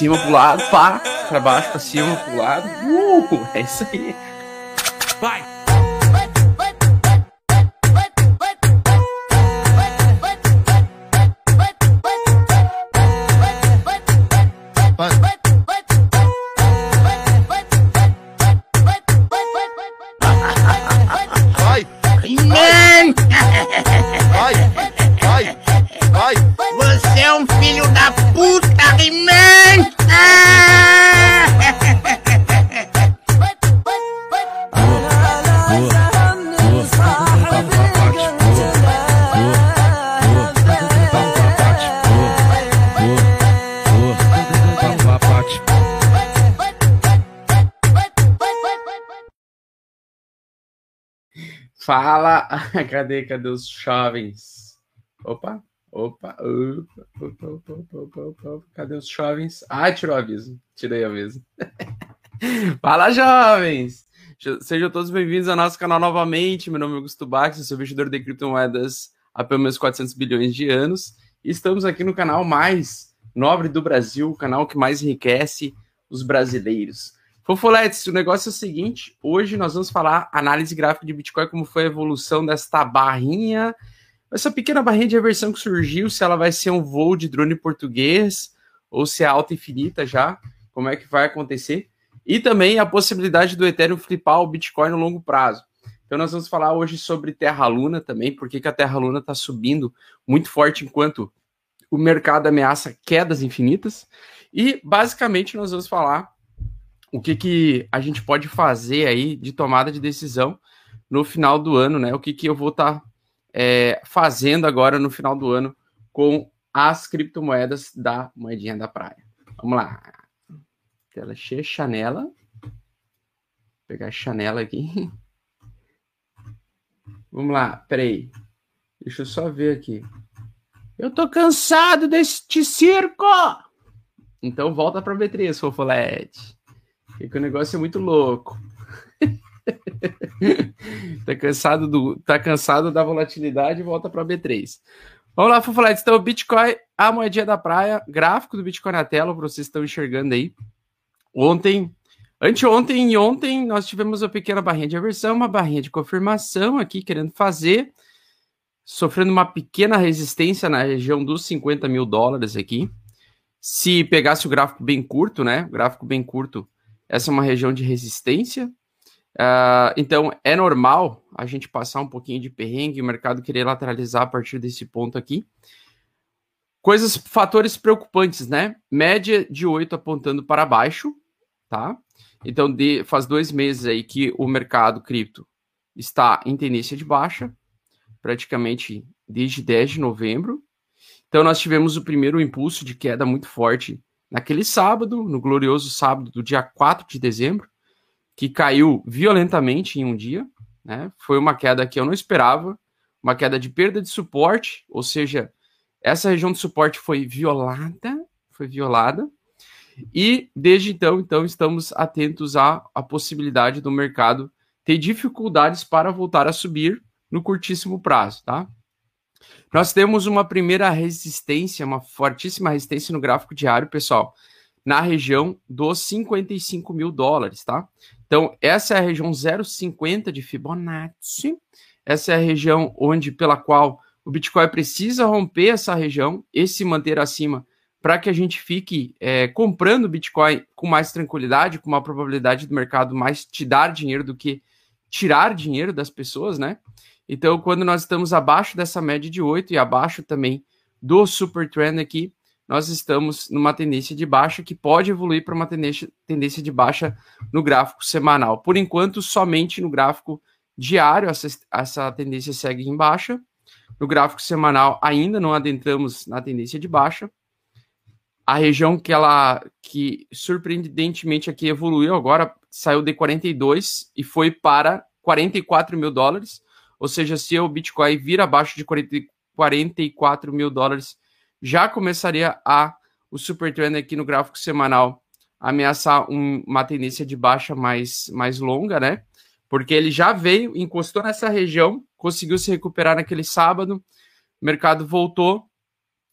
cima pro lado, pá, pra baixo, pra cima, pro lado. Uh, é isso aí. Vai! Fala! Cadê, cadê os jovens? Opa, opa, opa, opa, opa, opa, opa, opa. Cadê os jovens? Ah, tirou o aviso. Tirei o aviso. Fala, jovens! Sejam todos bem-vindos ao nosso canal novamente. Meu nome é Augusto Bax, eu sou investidor de criptomoedas há pelo menos 400 bilhões de anos. E estamos aqui no canal mais nobre do Brasil, o canal que mais enriquece os brasileiros. Fofoletes, o negócio é o seguinte: hoje nós vamos falar análise gráfica de Bitcoin, como foi a evolução desta barrinha, essa pequena barrinha de reversão que surgiu, se ela vai ser um voo de drone português ou se é alta infinita já, como é que vai acontecer, e também a possibilidade do Ethereum flipar o Bitcoin no longo prazo. Então nós vamos falar hoje sobre Terra Luna também, porque que a Terra Luna está subindo muito forte enquanto o mercado ameaça quedas infinitas. E basicamente nós vamos falar o que, que a gente pode fazer aí de tomada de decisão no final do ano, né? O que, que eu vou estar tá, é, fazendo agora no final do ano com as criptomoedas da moedinha da praia. Vamos lá. Tela cheia, chanela. Vou pegar a chanela aqui. Vamos lá, peraí. Deixa eu só ver aqui. Eu tô cansado deste circo! Então volta para B3, Fofolete. Porque o negócio é muito louco. tá cansado do, tá cansado da volatilidade, volta para B3. Vamos lá, Fofoletes. Então, o Bitcoin, a moedinha da praia, gráfico do Bitcoin na tela, vocês estão enxergando aí. Ontem, anteontem e ontem, nós tivemos uma pequena barrinha de aversão, uma barrinha de confirmação aqui, querendo fazer, sofrendo uma pequena resistência na região dos 50 mil dólares aqui. Se pegasse o gráfico bem curto, né? O gráfico bem curto, essa é uma região de resistência. Uh, então, é normal a gente passar um pouquinho de perrengue, o mercado querer lateralizar a partir desse ponto aqui. Coisas, fatores preocupantes, né? Média de 8 apontando para baixo, tá? Então, de, faz dois meses aí que o mercado cripto está em tendência de baixa, praticamente desde 10 de novembro. Então, nós tivemos o primeiro impulso de queda muito forte naquele sábado, no glorioso sábado do dia 4 de dezembro, que caiu violentamente em um dia. Né? Foi uma queda que eu não esperava, uma queda de perda de suporte, ou seja, essa região de suporte foi violada, foi violada. E desde então, então estamos atentos à, à possibilidade do mercado ter dificuldades para voltar a subir no curtíssimo prazo, tá? Nós temos uma primeira resistência, uma fortíssima resistência no gráfico diário, pessoal, na região dos 55 mil dólares, tá? Então, essa é a região 0,50 de Fibonacci. Essa é a região onde pela qual o Bitcoin precisa romper essa região e se manter acima para que a gente fique é, comprando Bitcoin com mais tranquilidade, com uma probabilidade do mercado mais te dar dinheiro do que tirar dinheiro das pessoas, né? Então, quando nós estamos abaixo dessa média de 8 e abaixo também do super trend aqui, nós estamos numa tendência de baixa que pode evoluir para uma tendência, tendência de baixa no gráfico semanal. Por enquanto, somente no gráfico diário essa, essa tendência segue em baixa. No gráfico semanal ainda não adentramos na tendência de baixa a região que ela que surpreendentemente aqui evoluiu agora saiu de 42 e foi para 44 mil dólares. Ou seja, se o Bitcoin vir abaixo de 40, 44 mil dólares, já começaria a o super trend aqui no gráfico semanal ameaçar um, uma tendência de baixa mais, mais longa, né? Porque ele já veio, encostou nessa região, conseguiu se recuperar naquele sábado, o mercado voltou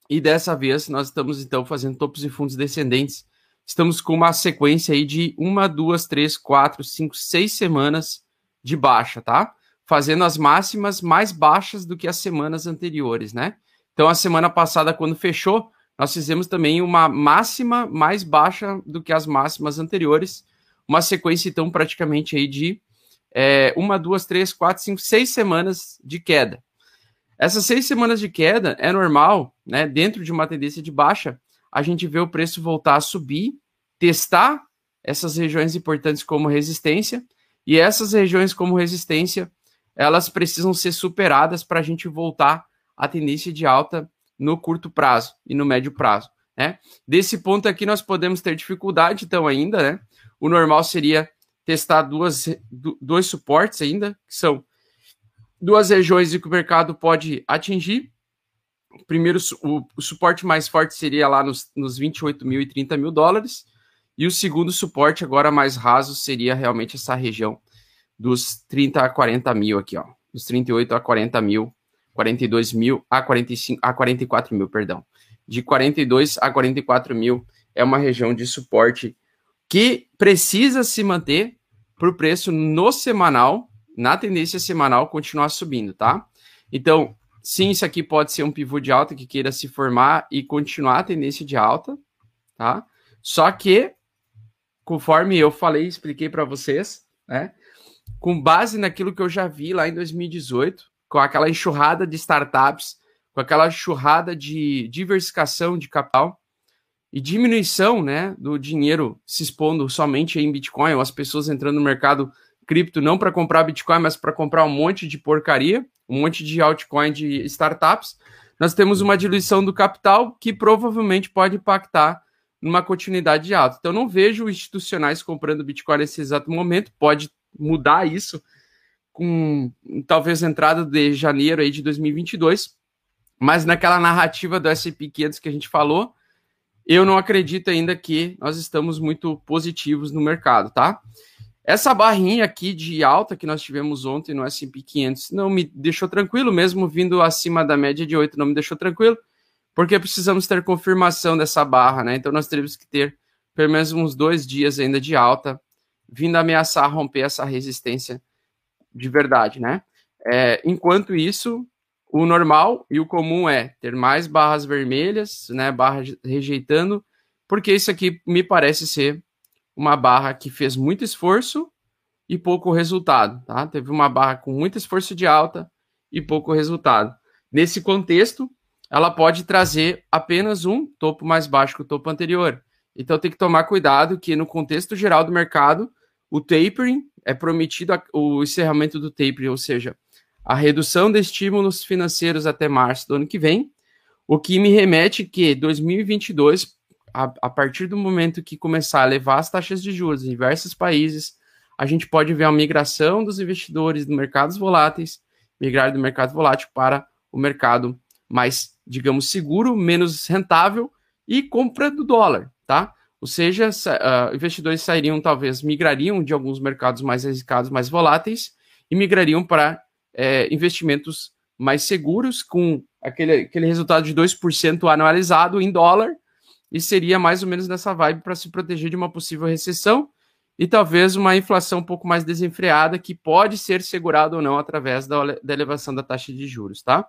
e dessa vez nós estamos então fazendo topos e fundos descendentes. Estamos com uma sequência aí de uma, duas, três, quatro, cinco, seis semanas de baixa, tá? Fazendo as máximas mais baixas do que as semanas anteriores, né? Então a semana passada, quando fechou, nós fizemos também uma máxima mais baixa do que as máximas anteriores. Uma sequência, então, praticamente aí de é, uma, duas, três, quatro, cinco, seis semanas de queda. Essas seis semanas de queda é normal, né? Dentro de uma tendência de baixa, a gente vê o preço voltar a subir, testar essas regiões importantes como resistência, e essas regiões como resistência, elas precisam ser superadas para a gente voltar à tendência de alta no curto prazo e no médio prazo. Né? Desse ponto aqui, nós podemos ter dificuldade, então, ainda, né? O normal seria testar duas, dois suportes ainda, que são duas regiões que o mercado pode atingir. Primeiro, o, o suporte mais forte seria lá nos, nos 28 mil e 30 mil dólares. E o segundo suporte, agora mais raso, seria realmente essa região dos 30 a 40 mil aqui, ó. Dos 38 a 40 mil, 42 mil a 45 a 44 mil, perdão. De 42 a 44 mil é uma região de suporte que precisa se manter para o preço no semanal na tendência semanal continuar subindo, tá? Então, sim, isso aqui pode ser um pivô de alta que queira se formar e continuar a tendência de alta, tá? Só que, conforme eu falei, expliquei para vocês, né? Com base naquilo que eu já vi lá em 2018, com aquela enxurrada de startups, com aquela enxurrada de diversificação de capital e diminuição, né, do dinheiro se expondo somente em Bitcoin, ou as pessoas entrando no mercado cripto não para comprar Bitcoin, mas para comprar um monte de porcaria, um monte de altcoin de startups, nós temos uma diluição do capital que provavelmente pode impactar numa continuidade de alta. Então, não vejo institucionais comprando Bitcoin nesse exato momento, pode mudar isso com talvez entrada de janeiro aí de 2022, mas naquela narrativa do S&P 500 que a gente falou, eu não acredito ainda que nós estamos muito positivos no mercado, tá? Essa barrinha aqui de alta que nós tivemos ontem no S&P 500 não me deixou tranquilo, mesmo vindo acima da média de 8, não me deixou tranquilo, porque precisamos ter confirmação dessa barra, né? Então nós teremos que ter pelo menos uns dois dias ainda de alta, vindo ameaçar romper essa resistência de verdade, né? É, enquanto isso, o normal e o comum é ter mais barras vermelhas, né? Barras rejeitando, porque isso aqui me parece ser uma barra que fez muito esforço e pouco resultado, tá? Teve uma barra com muito esforço de alta e pouco resultado. Nesse contexto, ela pode trazer apenas um topo mais baixo que o topo anterior. Então tem que tomar cuidado que no contexto geral do mercado, o tapering é prometido o encerramento do tapering, ou seja, a redução de estímulos financeiros até março do ano que vem, o que me remete que 2022 a, a partir do momento que começar a levar as taxas de juros em diversos países, a gente pode ver a migração dos investidores do mercados voláteis, migrar do mercado volátil para o mercado mais, digamos, seguro, menos rentável e compra do dólar, tá? Ou seja, uh, investidores sairiam, talvez, migrariam de alguns mercados mais arriscados, mais voláteis, e migrariam para é, investimentos mais seguros, com aquele, aquele resultado de 2% anualizado em dólar, e seria mais ou menos nessa vibe para se proteger de uma possível recessão e talvez uma inflação um pouco mais desenfreada que pode ser segurada ou não através da, da elevação da taxa de juros, tá?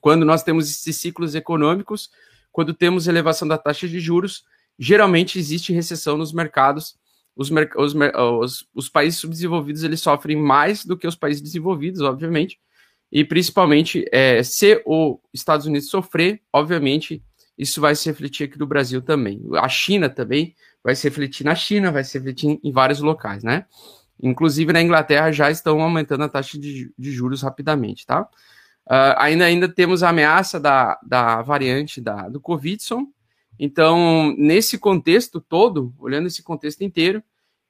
Quando nós temos esses ciclos econômicos, quando temos elevação da taxa de juros, geralmente existe recessão nos mercados. Os, os, os, os países subdesenvolvidos eles sofrem mais do que os países desenvolvidos, obviamente, e principalmente é, se os Estados Unidos sofrer, obviamente isso vai se refletir aqui no Brasil também. A China também vai se refletir na China, vai se refletir em vários locais, né? Inclusive na Inglaterra já estão aumentando a taxa de, de juros rapidamente, tá? Uh, ainda, ainda temos a ameaça da, da variante da, do Covidson. Então, nesse contexto todo, olhando esse contexto inteiro,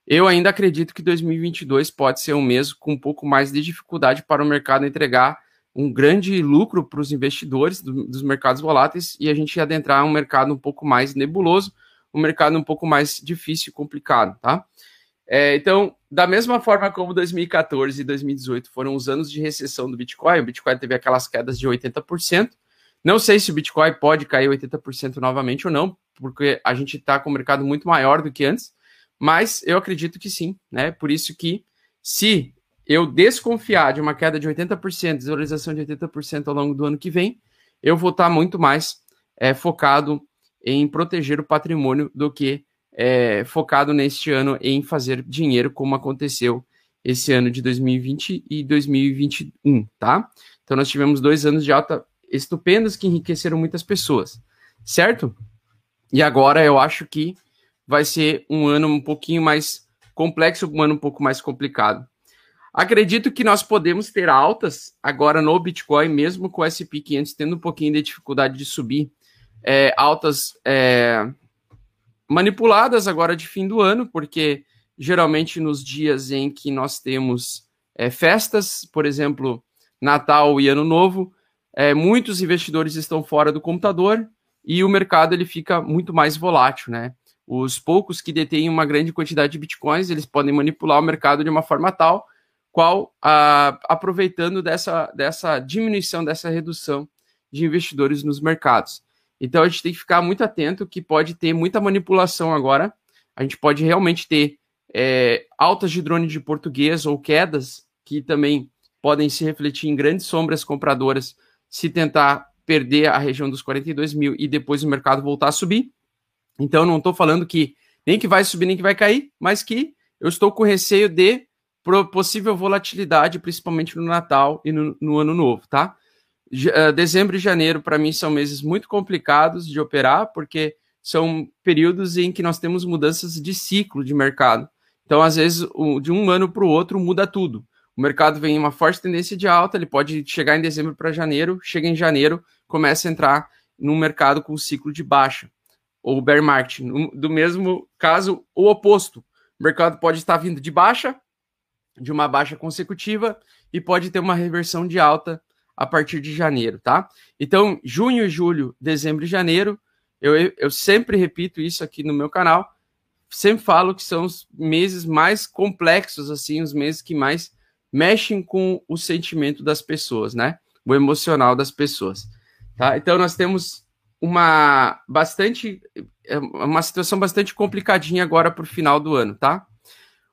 eu ainda acredito que 2022 pode ser um mês com um pouco mais de dificuldade para o mercado entregar um grande lucro para os investidores do, dos mercados voláteis e a gente adentrar um mercado um pouco mais nebuloso, um mercado um pouco mais difícil e complicado, tá? É, então, da mesma forma como 2014 e 2018 foram os anos de recessão do Bitcoin, o Bitcoin teve aquelas quedas de 80%. Não sei se o Bitcoin pode cair 80% novamente ou não, porque a gente está com um mercado muito maior do que antes, mas eu acredito que sim, né? Por isso que se eu desconfiar de uma queda de 80%, desvalorização de 80% ao longo do ano que vem, eu vou estar muito mais é, focado em proteger o patrimônio do que é, focado neste ano em fazer dinheiro, como aconteceu esse ano de 2020 e 2021, tá? Então nós tivemos dois anos de alta estupendos que enriqueceram muitas pessoas, certo? E agora eu acho que vai ser um ano um pouquinho mais complexo, um ano um pouco mais complicado. Acredito que nós podemos ter altas agora no Bitcoin, mesmo com o SP500 tendo um pouquinho de dificuldade de subir, é, altas é, manipuladas agora de fim do ano, porque geralmente nos dias em que nós temos é, festas, por exemplo, Natal e Ano Novo, é, muitos investidores estão fora do computador e o mercado ele fica muito mais volátil, né? Os poucos que detêm uma grande quantidade de bitcoins, eles podem manipular o mercado de uma forma tal qual aproveitando dessa, dessa diminuição, dessa redução de investidores nos mercados. Então a gente tem que ficar muito atento que pode ter muita manipulação agora. A gente pode realmente ter é, altas de drone de português ou quedas que também podem se refletir em grandes sombras compradoras se tentar perder a região dos 42 mil e depois o mercado voltar a subir. Então não estou falando que nem que vai subir nem que vai cair, mas que eu estou com receio de possível volatilidade, principalmente no Natal e no, no Ano Novo, tá? Uh, dezembro e janeiro, para mim, são meses muito complicados de operar, porque são períodos em que nós temos mudanças de ciclo de mercado. Então, às vezes, de um ano para o outro, muda tudo. O mercado vem em uma forte tendência de alta, ele pode chegar em dezembro para janeiro, chega em janeiro, começa a entrar num mercado com ciclo de baixa, ou bear market. Do mesmo caso, o oposto. O mercado pode estar vindo de baixa, de uma baixa consecutiva e pode ter uma reversão de alta a partir de janeiro, tá? Então, junho, julho, dezembro e janeiro, eu, eu sempre repito isso aqui no meu canal, sempre falo que são os meses mais complexos, assim, os meses que mais mexem com o sentimento das pessoas, né? O emocional das pessoas, tá? Então, nós temos uma bastante, é, uma situação bastante complicadinha agora para o final do ano, tá?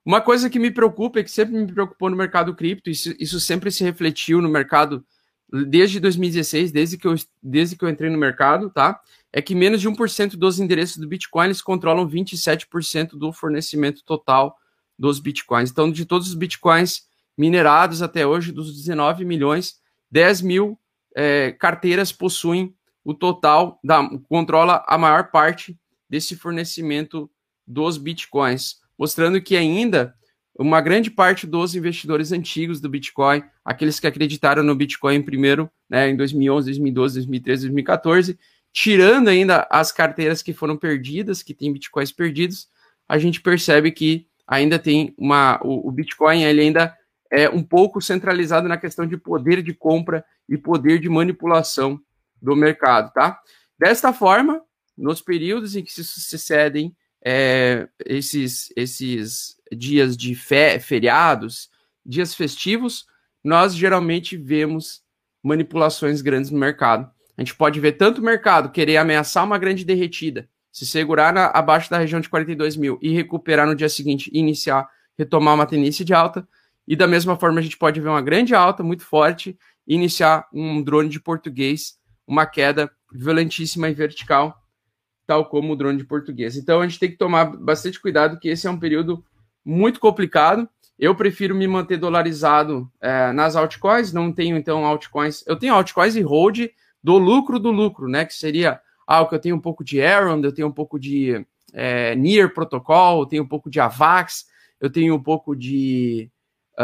Uma coisa que me preocupa e que sempre me preocupou no mercado cripto, isso, isso sempre se refletiu no mercado desde 2016, desde que, eu, desde que eu entrei no mercado, tá? É que menos de 1% dos endereços do Bitcoin eles controlam 27% do fornecimento total dos Bitcoins. Então, de todos os Bitcoins minerados até hoje, dos 19 milhões, 10 mil é, carteiras possuem o total, da, controla a maior parte desse fornecimento dos Bitcoins mostrando que ainda uma grande parte dos investidores antigos do Bitcoin, aqueles que acreditaram no Bitcoin primeiro, né, em 2011, 2012, 2013, 2014, tirando ainda as carteiras que foram perdidas, que tem Bitcoins perdidos, a gente percebe que ainda tem uma o, o Bitcoin ele ainda é um pouco centralizado na questão de poder de compra e poder de manipulação do mercado, tá? Desta forma, nos períodos em que se sucedem é, esses, esses dias de fé, feriados, dias festivos, nós geralmente vemos manipulações grandes no mercado. A gente pode ver tanto o mercado querer ameaçar uma grande derretida, Se segurar na, abaixo da região de 42 mil e recuperar no dia seguinte e iniciar, retomar uma tendência de alta. E da mesma forma, a gente pode ver uma grande alta muito forte e iniciar um drone de português, uma queda violentíssima e vertical, tal como o drone de português. Então a gente tem que tomar bastante cuidado, que esse é um período muito complicado. Eu prefiro me manter dolarizado é, nas altcoins, não tenho então altcoins. Eu tenho altcoins e hold do lucro do lucro, né? Que seria algo que eu tenho um pouco de Aaron, eu tenho um pouco de é, Near Protocol, eu tenho um pouco de Avax, eu tenho um pouco de. O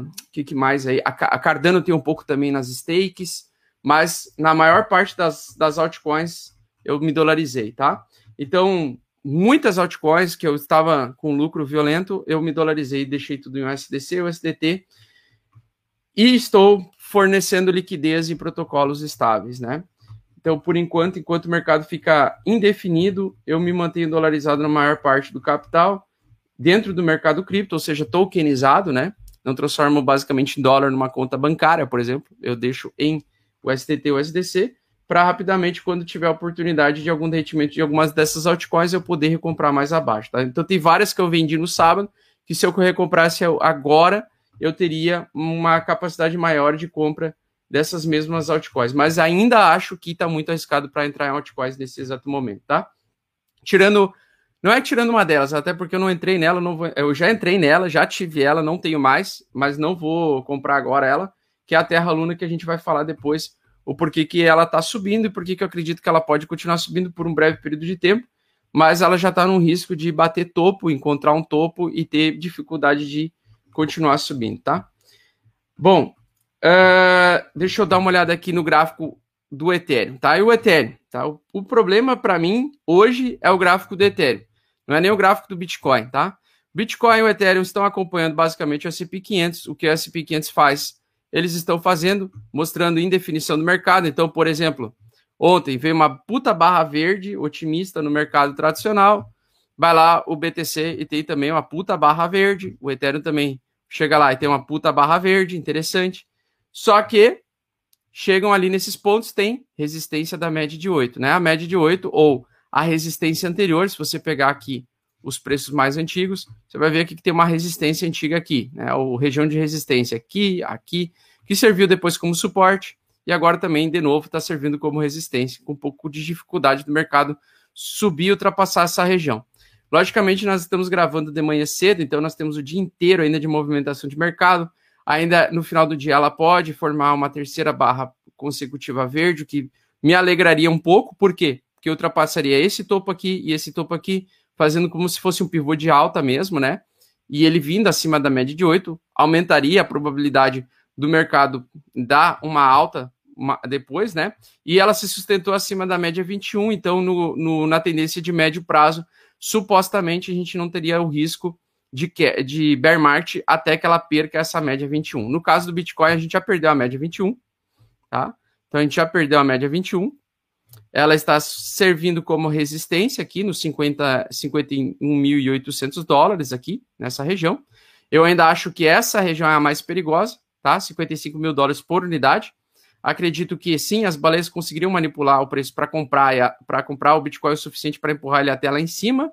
uh, que, que, mais aí? A, a, Cardano tem um pouco também nas stakes, mas na maior parte das, das altcoins eu me dolarizei, tá? Então, muitas altcoins que eu estava com lucro violento, eu me dolarizei e deixei tudo em USDC, USDT e estou fornecendo liquidez em protocolos estáveis, né? Então, por enquanto, enquanto o mercado fica indefinido, eu me mantenho dolarizado na maior parte do capital dentro do mercado cripto, ou seja, tokenizado, né? Não transformo basicamente em dólar numa conta bancária, por exemplo. Eu deixo em USDT ou USDC para rapidamente, quando tiver oportunidade de algum derretimento de algumas dessas altcoins, eu poder recomprar mais abaixo, tá? Então, tem várias que eu vendi no sábado, que se eu recomprasse agora, eu teria uma capacidade maior de compra dessas mesmas altcoins. Mas ainda acho que está muito arriscado para entrar em altcoins nesse exato momento, tá? Tirando. Não é tirando uma delas, até porque eu não entrei nela, não vou, eu já entrei nela, já tive ela, não tenho mais, mas não vou comprar agora ela, que é a Terra Luna que a gente vai falar depois, o porquê que ela está subindo e porquê que eu acredito que ela pode continuar subindo por um breve período de tempo, mas ela já está no risco de bater topo, encontrar um topo e ter dificuldade de continuar subindo, tá? Bom, Uh, deixa eu dar uma olhada aqui no gráfico do Ethereum, tá? E o Ethereum, tá? O, o problema para mim hoje é o gráfico do Ethereum, não é nem o gráfico do Bitcoin, tá? Bitcoin e o Ethereum estão acompanhando basicamente o S&P 500. O que o S&P 500 faz? Eles estão fazendo, mostrando indefinição do mercado. Então, por exemplo, ontem veio uma puta barra verde otimista no mercado tradicional. Vai lá o BTC e tem também uma puta barra verde. O Ethereum também chega lá e tem uma puta barra verde, interessante. Só que chegam ali nesses pontos, tem resistência da média de 8, né? A média de 8 ou a resistência anterior, se você pegar aqui os preços mais antigos, você vai ver que tem uma resistência antiga aqui, né? O região de resistência aqui, aqui, que serviu depois como suporte e agora também, de novo, está servindo como resistência, com um pouco de dificuldade do mercado subir e ultrapassar essa região. Logicamente, nós estamos gravando de manhã cedo, então nós temos o dia inteiro ainda de movimentação de mercado. Ainda no final do dia, ela pode formar uma terceira barra consecutiva verde, o que me alegraria um pouco, por quê? Porque ultrapassaria esse topo aqui e esse topo aqui, fazendo como se fosse um pivô de alta mesmo, né? E ele vindo acima da média de 8, aumentaria a probabilidade do mercado dar uma alta uma, depois, né? E ela se sustentou acima da média 21, então no, no, na tendência de médio prazo, supostamente a gente não teria o risco de, de bear market até que ela perca essa média 21. No caso do Bitcoin, a gente já perdeu a média 21, tá? Então a gente já perdeu a média 21. Ela está servindo como resistência aqui nos 50, 51.800 dólares aqui nessa região. Eu ainda acho que essa região é a mais perigosa, tá? 55 mil dólares por unidade. Acredito que sim, as baleias conseguiriam manipular o preço para comprar para comprar o Bitcoin o suficiente para empurrar ele até lá em cima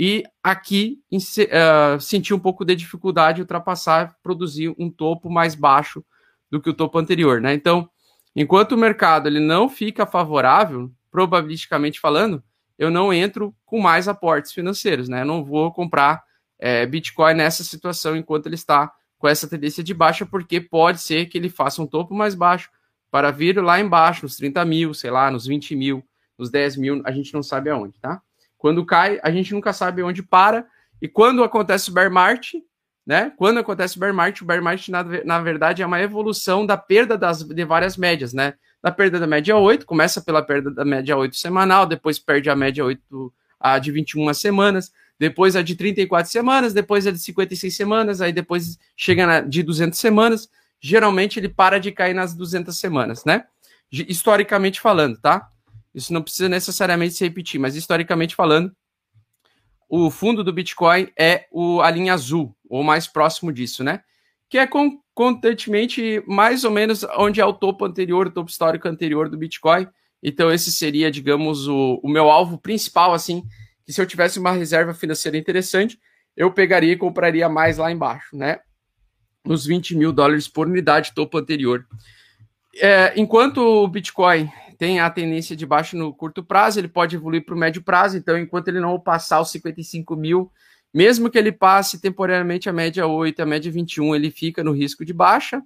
e aqui uh, sentir um pouco de dificuldade de ultrapassar, produzir um topo mais baixo do que o topo anterior, né? Então, enquanto o mercado ele não fica favorável, probabilisticamente falando, eu não entro com mais aportes financeiros, né? Eu não vou comprar é, Bitcoin nessa situação enquanto ele está com essa tendência de baixa, porque pode ser que ele faça um topo mais baixo para vir lá embaixo, nos 30 mil, sei lá, nos 20 mil, nos 10 mil, a gente não sabe aonde, tá? Quando cai, a gente nunca sabe onde para. E quando acontece o bear market, né? Quando acontece o bear market, o bear market, na, na verdade, é uma evolução da perda das, de várias médias, né? Da perda da média 8, começa pela perda da média 8 semanal, depois perde a média 8 a de 21 semanas, depois a de 34 semanas, depois a de 56 semanas, aí depois chega na de 200 semanas. Geralmente ele para de cair nas 200 semanas, né? Historicamente falando, tá? Isso não precisa necessariamente se repetir, mas historicamente falando, o fundo do Bitcoin é o, a linha azul, ou mais próximo disso, né? Que é constantemente mais ou menos onde é o topo anterior, o topo histórico anterior do Bitcoin, Então, esse seria, digamos, o, o meu alvo principal, assim, que se eu tivesse uma reserva financeira interessante, eu pegaria e compraria mais lá embaixo, né? Nos 20 mil dólares por unidade, topo anterior. É, enquanto o Bitcoin tem a tendência de baixo no curto prazo, ele pode evoluir para o médio prazo, então, enquanto ele não passar os 55 mil, mesmo que ele passe temporariamente a média 8, a média 21, ele fica no risco de baixa,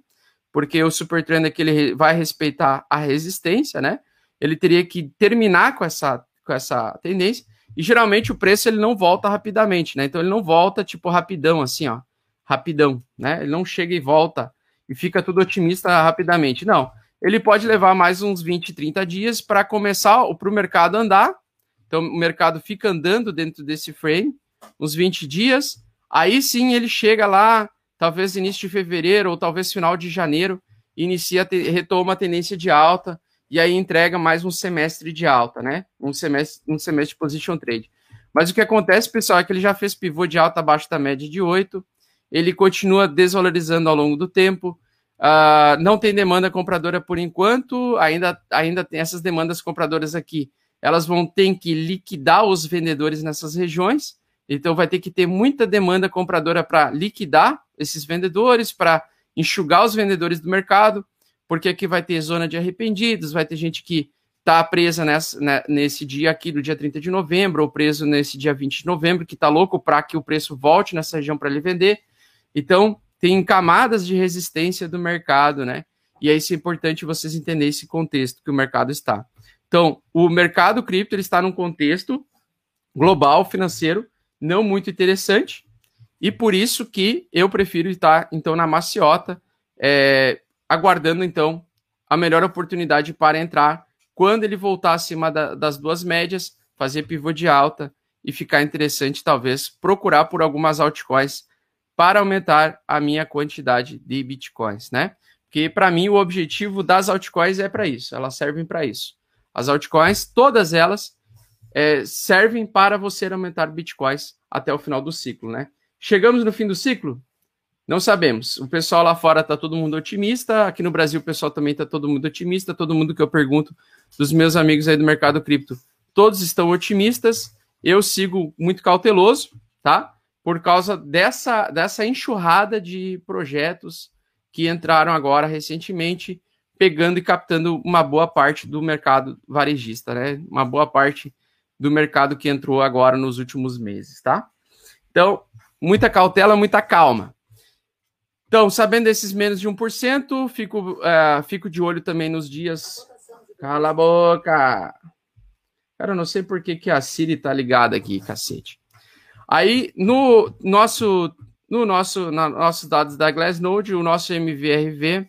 porque o super trend é que ele vai respeitar a resistência, né? ele teria que terminar com essa, com essa tendência, e geralmente o preço ele não volta rapidamente, né? Então ele não volta tipo rapidão, assim, ó, rapidão, né? Ele não chega e volta e fica tudo otimista rapidamente. Não, ele pode levar mais uns 20, 30 dias para começar para o mercado andar. Então o mercado fica andando dentro desse frame, uns 20 dias. Aí sim ele chega lá, talvez início de fevereiro ou talvez final de janeiro, inicia retoma a tendência de alta e aí entrega mais um semestre de alta, né? Um semestre, um semestre de position trade. Mas o que acontece, pessoal, é que ele já fez pivô de alta abaixo da média de 8, ele continua desvalorizando ao longo do tempo, uh, não tem demanda compradora por enquanto, ainda, ainda tem essas demandas compradoras aqui, elas vão ter que liquidar os vendedores nessas regiões, então vai ter que ter muita demanda compradora para liquidar esses vendedores, para enxugar os vendedores do mercado, porque aqui vai ter zona de arrependidos, vai ter gente que está presa nessa, né, nesse dia aqui, do dia 30 de novembro, ou preso nesse dia 20 de novembro, que está louco para que o preço volte nessa região para ele vender. Então, tem camadas de resistência do mercado, né? E é isso é importante vocês entenderem esse contexto que o mercado está. Então, o mercado cripto ele está num contexto global, financeiro, não muito interessante, e por isso que eu prefiro estar, então, na maciota, é, aguardando então a melhor oportunidade para entrar quando ele voltar acima da, das duas médias, fazer pivô de alta e ficar interessante talvez procurar por algumas altcoins para aumentar a minha quantidade de bitcoins, né? Porque para mim o objetivo das altcoins é para isso, elas servem para isso. As altcoins, todas elas é, servem para você aumentar bitcoins até o final do ciclo, né? Chegamos no fim do ciclo? Não sabemos. O pessoal lá fora está todo mundo otimista. Aqui no Brasil o pessoal também está todo mundo otimista. Todo mundo que eu pergunto dos meus amigos aí do mercado cripto, todos estão otimistas. Eu sigo muito cauteloso, tá? Por causa dessa, dessa enxurrada de projetos que entraram agora recentemente, pegando e captando uma boa parte do mercado varejista, né? Uma boa parte do mercado que entrou agora nos últimos meses, tá? Então, muita cautela, muita calma. Então, sabendo desses menos de 1%, fico, uh, fico de olho também nos dias. Cala a boca! Cara, eu não sei por que, que a Siri tá ligada aqui, cacete. Aí, no nosso, no nosso, na, nossos dados da Glassnode, o nosso MVRV,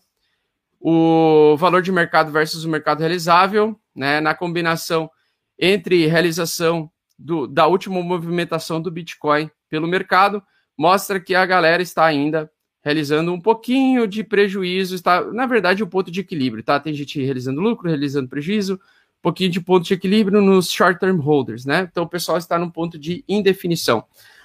o valor de mercado versus o mercado realizável, né, na combinação entre realização do, da última movimentação do Bitcoin pelo mercado, mostra que a galera está ainda realizando um pouquinho de prejuízo, está, na verdade, o um ponto de equilíbrio, tá? Tem gente realizando lucro, realizando prejuízo, um pouquinho de ponto de equilíbrio nos short-term holders, né? Então o pessoal está num ponto de indefinição.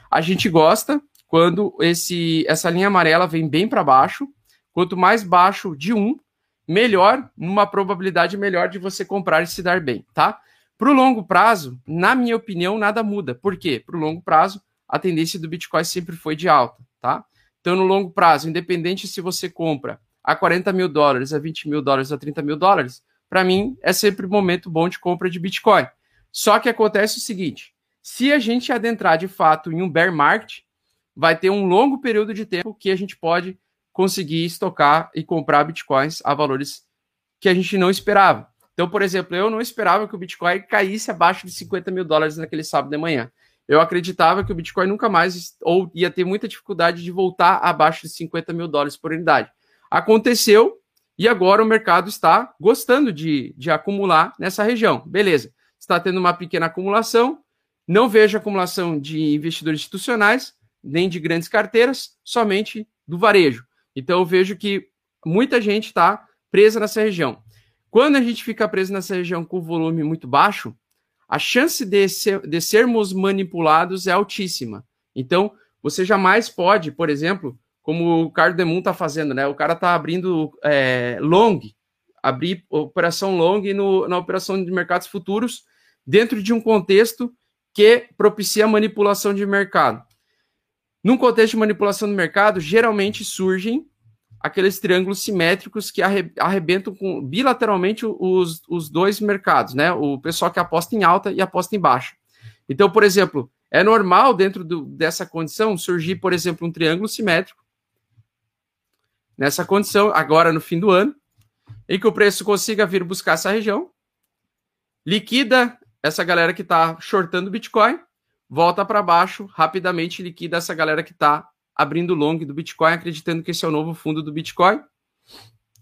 A gente gosta quando esse essa linha amarela vem bem para baixo, quanto mais baixo de um, melhor, uma probabilidade melhor de você comprar e se dar bem, tá? Para o longo prazo, na minha opinião, nada muda. Por quê? Para o longo prazo, a tendência do Bitcoin sempre foi de alta, tá? Então, no longo prazo, independente se você compra a 40 mil dólares, a 20 mil dólares, a 30 mil dólares, para mim é sempre um momento bom de compra de Bitcoin. Só que acontece o seguinte: se a gente adentrar de fato em um bear market, vai ter um longo período de tempo que a gente pode conseguir estocar e comprar bitcoins a valores que a gente não esperava. Então, por exemplo, eu não esperava que o Bitcoin caísse abaixo de 50 mil dólares naquele sábado de manhã eu acreditava que o Bitcoin nunca mais ou ia ter muita dificuldade de voltar abaixo de 50 mil dólares por unidade. Aconteceu e agora o mercado está gostando de, de acumular nessa região. Beleza, está tendo uma pequena acumulação. Não vejo acumulação de investidores institucionais, nem de grandes carteiras, somente do varejo. Então eu vejo que muita gente está presa nessa região. Quando a gente fica preso nessa região com volume muito baixo, a chance de, ser, de sermos manipulados é altíssima. Então, você jamais pode, por exemplo, como o Carlos Demun está fazendo, né? O cara está abrindo é, long abrir operação long no, na operação de mercados futuros dentro de um contexto que propicia manipulação de mercado. Num contexto de manipulação do mercado, geralmente surgem aqueles triângulos simétricos que arrebentam com, bilateralmente os, os dois mercados, né? O pessoal que aposta em alta e aposta em baixa. Então, por exemplo, é normal dentro do, dessa condição surgir, por exemplo, um triângulo simétrico nessa condição, agora no fim do ano, em que o preço consiga vir buscar essa região, liquida essa galera que está shortando Bitcoin, volta para baixo, rapidamente liquida essa galera que está abrindo long do Bitcoin, acreditando que esse é o novo fundo do Bitcoin.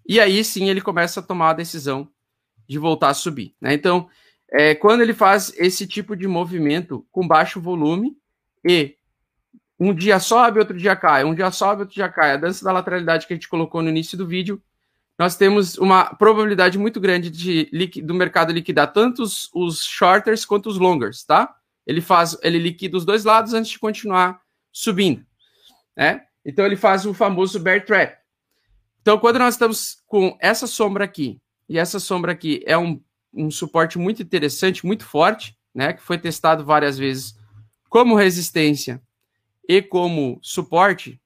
E aí sim ele começa a tomar a decisão de voltar a subir. Né? Então, é, quando ele faz esse tipo de movimento com baixo volume e um dia sobe, outro dia cai, um dia sobe, outro dia cai, a dança da lateralidade que a gente colocou no início do vídeo, nós temos uma probabilidade muito grande de do mercado liquidar tanto os, os shorters quanto os longers, tá? Ele faz, ele liquida os dois lados antes de continuar subindo né? Então ele faz o famoso bear trap. Então quando nós estamos com essa sombra aqui e essa sombra aqui é um, um suporte muito interessante, muito forte, né? Que foi testado várias vezes como resistência e como suporte,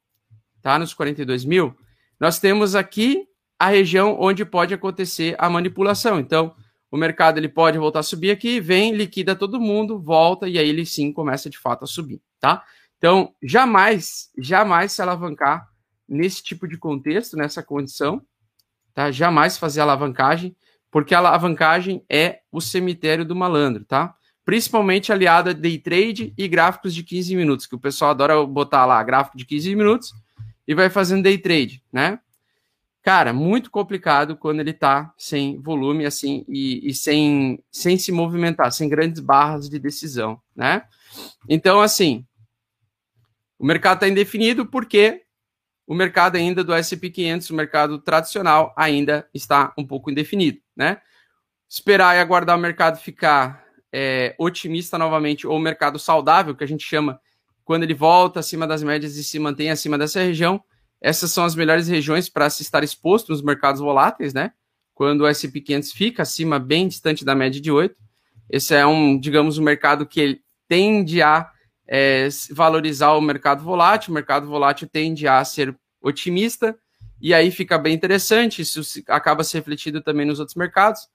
tá? Nos 42 mil, nós temos aqui a região onde pode acontecer a manipulação. Então, o mercado ele pode voltar a subir aqui, vem, liquida todo mundo, volta e aí ele sim começa de fato a subir, tá? Então, jamais, jamais se alavancar nesse tipo de contexto, nessa condição, tá? Jamais fazer alavancagem, porque a alavancagem é o cemitério do malandro, tá? Principalmente aliada a day trade e gráficos de 15 minutos, que o pessoal adora botar lá gráfico de 15 minutos e vai fazendo day trade, né? Cara, muito complicado quando ele tá sem volume assim e, e sem, sem se movimentar, sem grandes barras de decisão, né? Então, assim, o mercado está indefinido porque o mercado ainda do S&P 500, o mercado tradicional, ainda está um pouco indefinido, né? Esperar e aguardar o mercado ficar é, otimista novamente, ou o mercado saudável, que a gente chama quando ele volta acima das médias e se mantém acima dessa região. Essas são as melhores regiões para se estar exposto nos mercados voláteis, né? Quando o S&P 500 fica acima, bem distante da média de 8. Esse é um, digamos, um mercado que tende a é, valorizar o mercado volátil, o mercado volátil tende a ser otimista, e aí fica bem interessante, isso acaba se refletindo também nos outros mercados,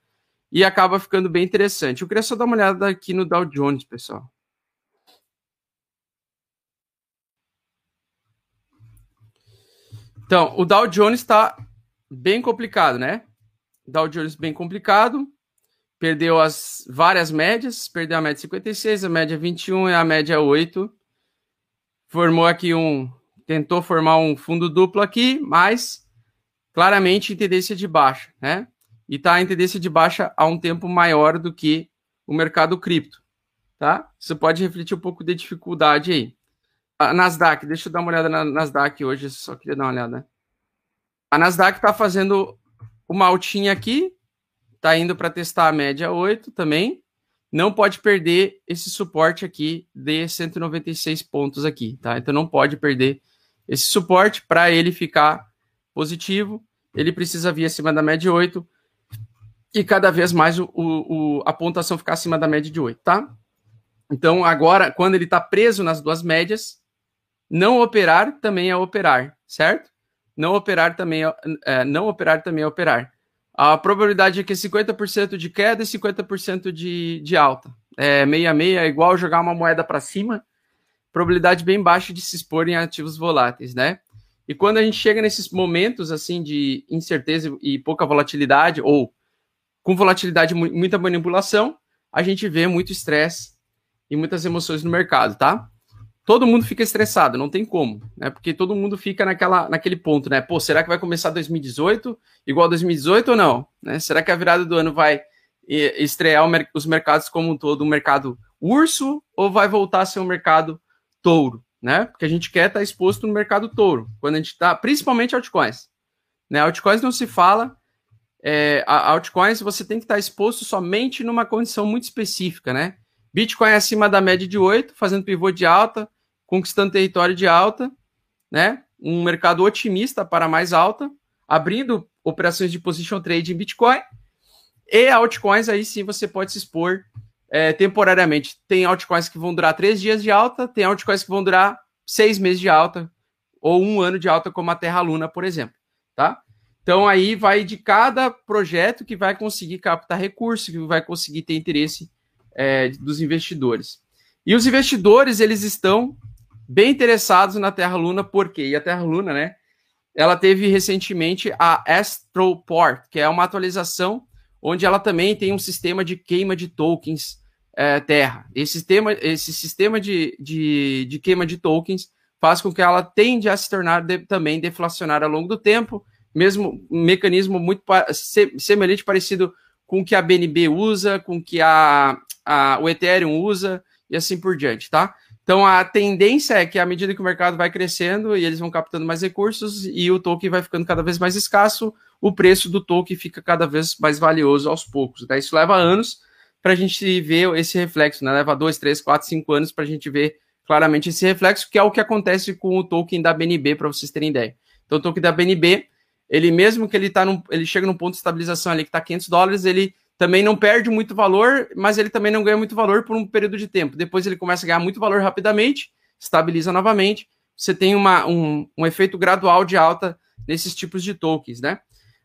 e acaba ficando bem interessante. Eu queria só dar uma olhada aqui no Dow Jones, pessoal. Então, o Dow Jones está bem complicado, né? Dow Jones bem complicado perdeu as várias médias, perdeu a média 56, a média 21 e a média 8. Formou aqui um. Tentou formar um fundo duplo aqui, mas claramente em tendência de baixa, né? E está em tendência de baixa há um tempo maior do que o mercado cripto, tá? Isso pode refletir um pouco de dificuldade aí. A Nasdaq, deixa eu dar uma olhada na Nasdaq hoje, só queria dar uma olhada. A Nasdaq está fazendo uma altinha aqui, Está indo para testar a média 8 também. Não pode perder esse suporte aqui de 196 pontos aqui, tá? Então não pode perder esse suporte para ele ficar positivo. Ele precisa vir acima da média 8 e cada vez mais o, o, a pontuação ficar acima da média de 8, tá? Então, agora, quando ele está preso nas duas médias, não operar também é operar, certo? Não operar também é, é não operar também é operar a probabilidade é que é 50% de queda e 50% de, de alta. É meia meia é igual jogar uma moeda para cima, probabilidade bem baixa de se expor em ativos voláteis, né? E quando a gente chega nesses momentos assim de incerteza e pouca volatilidade ou com volatilidade muita manipulação, a gente vê muito estresse e muitas emoções no mercado, tá? Todo mundo fica estressado, não tem como, né? Porque todo mundo fica naquela, naquele ponto, né? Pô, será que vai começar 2018 igual 2018 ou não? Né? Será que a virada do ano vai estrear os mercados como um todo, um mercado urso ou vai voltar a ser um mercado touro, né? Porque a gente quer estar exposto no mercado touro, quando a gente está, principalmente altcoins, né? Altcoins não se fala, é, altcoins você tem que estar exposto somente numa condição muito específica, né? Bitcoin é acima da média de 8, fazendo pivô de alta, conquistando território de alta, né? Um mercado otimista para mais alta, abrindo operações de position trade em Bitcoin. E altcoins, aí sim você pode se expor é, temporariamente. Tem altcoins que vão durar três dias de alta, tem altcoins que vão durar seis meses de alta, ou um ano de alta, como a Terra Luna, por exemplo. Tá? Então aí vai de cada projeto que vai conseguir captar recurso, que vai conseguir ter interesse é, dos investidores. E os investidores, eles estão bem interessados na Terra Luna, por quê? E a Terra Luna, né? Ela teve recentemente a Astroport, que é uma atualização onde ela também tem um sistema de queima de tokens é, Terra. Esse sistema, esse sistema de, de, de, queima de tokens faz com que ela tende a se tornar de, também deflacionária ao longo do tempo, mesmo um mecanismo muito semelhante, parecido com o que a BNB usa, com o que a, a, o Ethereum usa e assim por diante, tá? Então a tendência é que à medida que o mercado vai crescendo e eles vão captando mais recursos e o token vai ficando cada vez mais escasso, o preço do token fica cada vez mais valioso aos poucos. Né? Isso leva anos para a gente ver esse reflexo, né? Leva dois, três, quatro, cinco anos para a gente ver claramente esse reflexo, que é o que acontece com o token da BNB, para vocês terem ideia. Então, o token da BNB, ele mesmo que ele tá num, ele chega num ponto de estabilização ali que está 500 dólares, ele também não perde muito valor, mas ele também não ganha muito valor por um período de tempo. Depois ele começa a ganhar muito valor rapidamente, estabiliza novamente. Você tem uma, um, um efeito gradual de alta nesses tipos de tokens, né?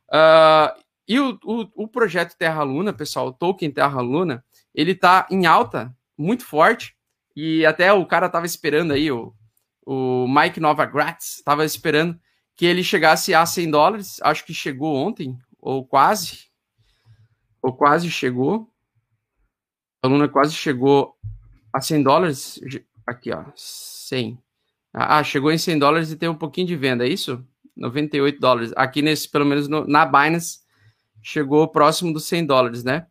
Uh, e o, o, o, projeto Terra Luna, pessoal, o token Terra Luna, ele tá em alta, muito forte, e até o cara tava esperando aí, o, o Mike Nova Gratz, tava esperando que ele chegasse a 100 dólares, acho que chegou ontem, ou quase, ou quase chegou. A Luna quase chegou a 100 dólares. Aqui, ó, 100. Ah, chegou em 100 dólares e tem um pouquinho de venda, é isso? 98 dólares. Aqui, nesse, pelo menos no, na Binance, chegou próximo dos 100 dólares, né?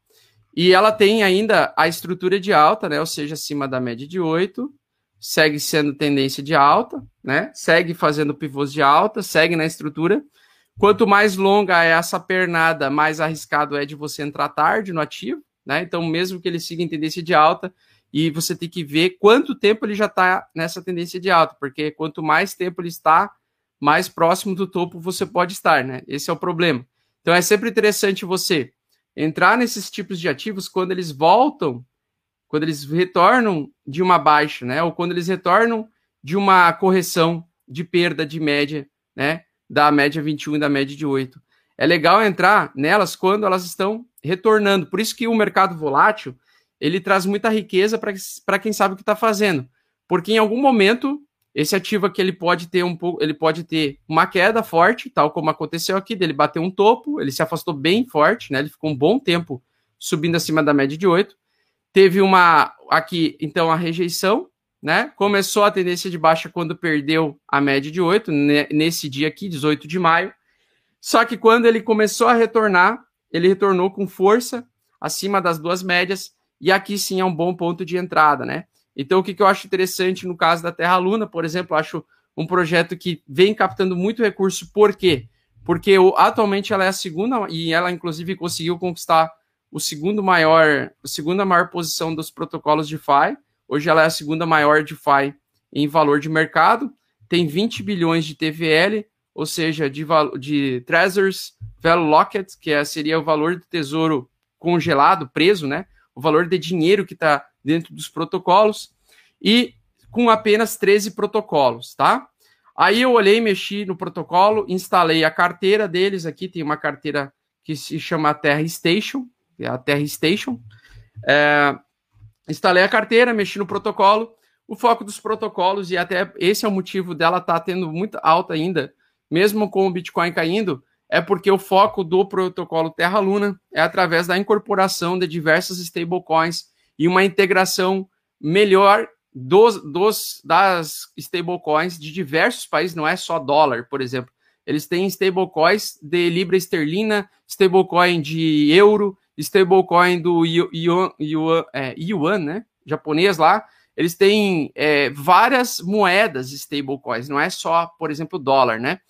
E ela tem ainda a estrutura de alta, né? Ou seja, acima da média de 8, segue sendo tendência de alta, né? Segue fazendo pivôs de alta, segue na estrutura. Quanto mais longa é essa pernada, mais arriscado é de você entrar tarde no ativo, né? Então, mesmo que ele siga em tendência de alta, e você tem que ver quanto tempo ele já está nessa tendência de alta, porque quanto mais tempo ele está, mais próximo do topo você pode estar, né? Esse é o problema. Então, é sempre interessante você entrar nesses tipos de ativos quando eles voltam, quando eles retornam de uma baixa, né? Ou quando eles retornam de uma correção de perda de média, né? Da média 21 e da média de 8. É legal entrar nelas quando elas estão retornando. Por isso que o mercado volátil ele traz muita riqueza para quem sabe o que está fazendo. Porque em algum momento esse ativo aqui ele pode ter um pouco, ele pode ter uma queda forte, tal como aconteceu aqui, dele bateu um topo, ele se afastou bem forte, né? Ele ficou um bom tempo subindo acima da média de 8. Teve uma aqui, então, a rejeição, né? Começou a tendência de baixa quando perdeu a média de 8, né? nesse dia aqui, 18 de maio. Só que quando ele começou a retornar, ele retornou com força acima das duas médias, e aqui sim é um bom ponto de entrada, né? Então, o que, eu acho interessante no caso da Terra Luna, por exemplo, acho um projeto que vem captando muito recurso, por quê? Porque atualmente ela é a segunda, e ela inclusive conseguiu conquistar o segundo maior, a segunda maior posição dos protocolos de DeFi, Hoje ela é a segunda maior DeFi em valor de mercado, tem 20 bilhões de TVL, ou seja, de, de Treasures Value Locket, que é, seria o valor do tesouro congelado, preso, né? O valor de dinheiro que está dentro dos protocolos, e com apenas 13 protocolos, tá? Aí eu olhei, mexi no protocolo, instalei a carteira deles aqui, tem uma carteira que se chama Terra Station, é a Terra Station. É, instalei a carteira, mexi no protocolo. O foco dos protocolos, e até esse é o motivo dela estar tá tendo muito alta ainda, mesmo com o Bitcoin caindo, é porque o foco do protocolo Terra Luna é através da incorporação de diversas stablecoins e uma integração melhor dos, dos das stablecoins de diversos países, não é só dólar, por exemplo. Eles têm stablecoins de libra esterlina, stablecoin de euro, stablecoin do Yuan, é, Yuan, né? Japonês lá. Eles têm é, várias moedas stablecoins, não é só, por exemplo, dólar, né?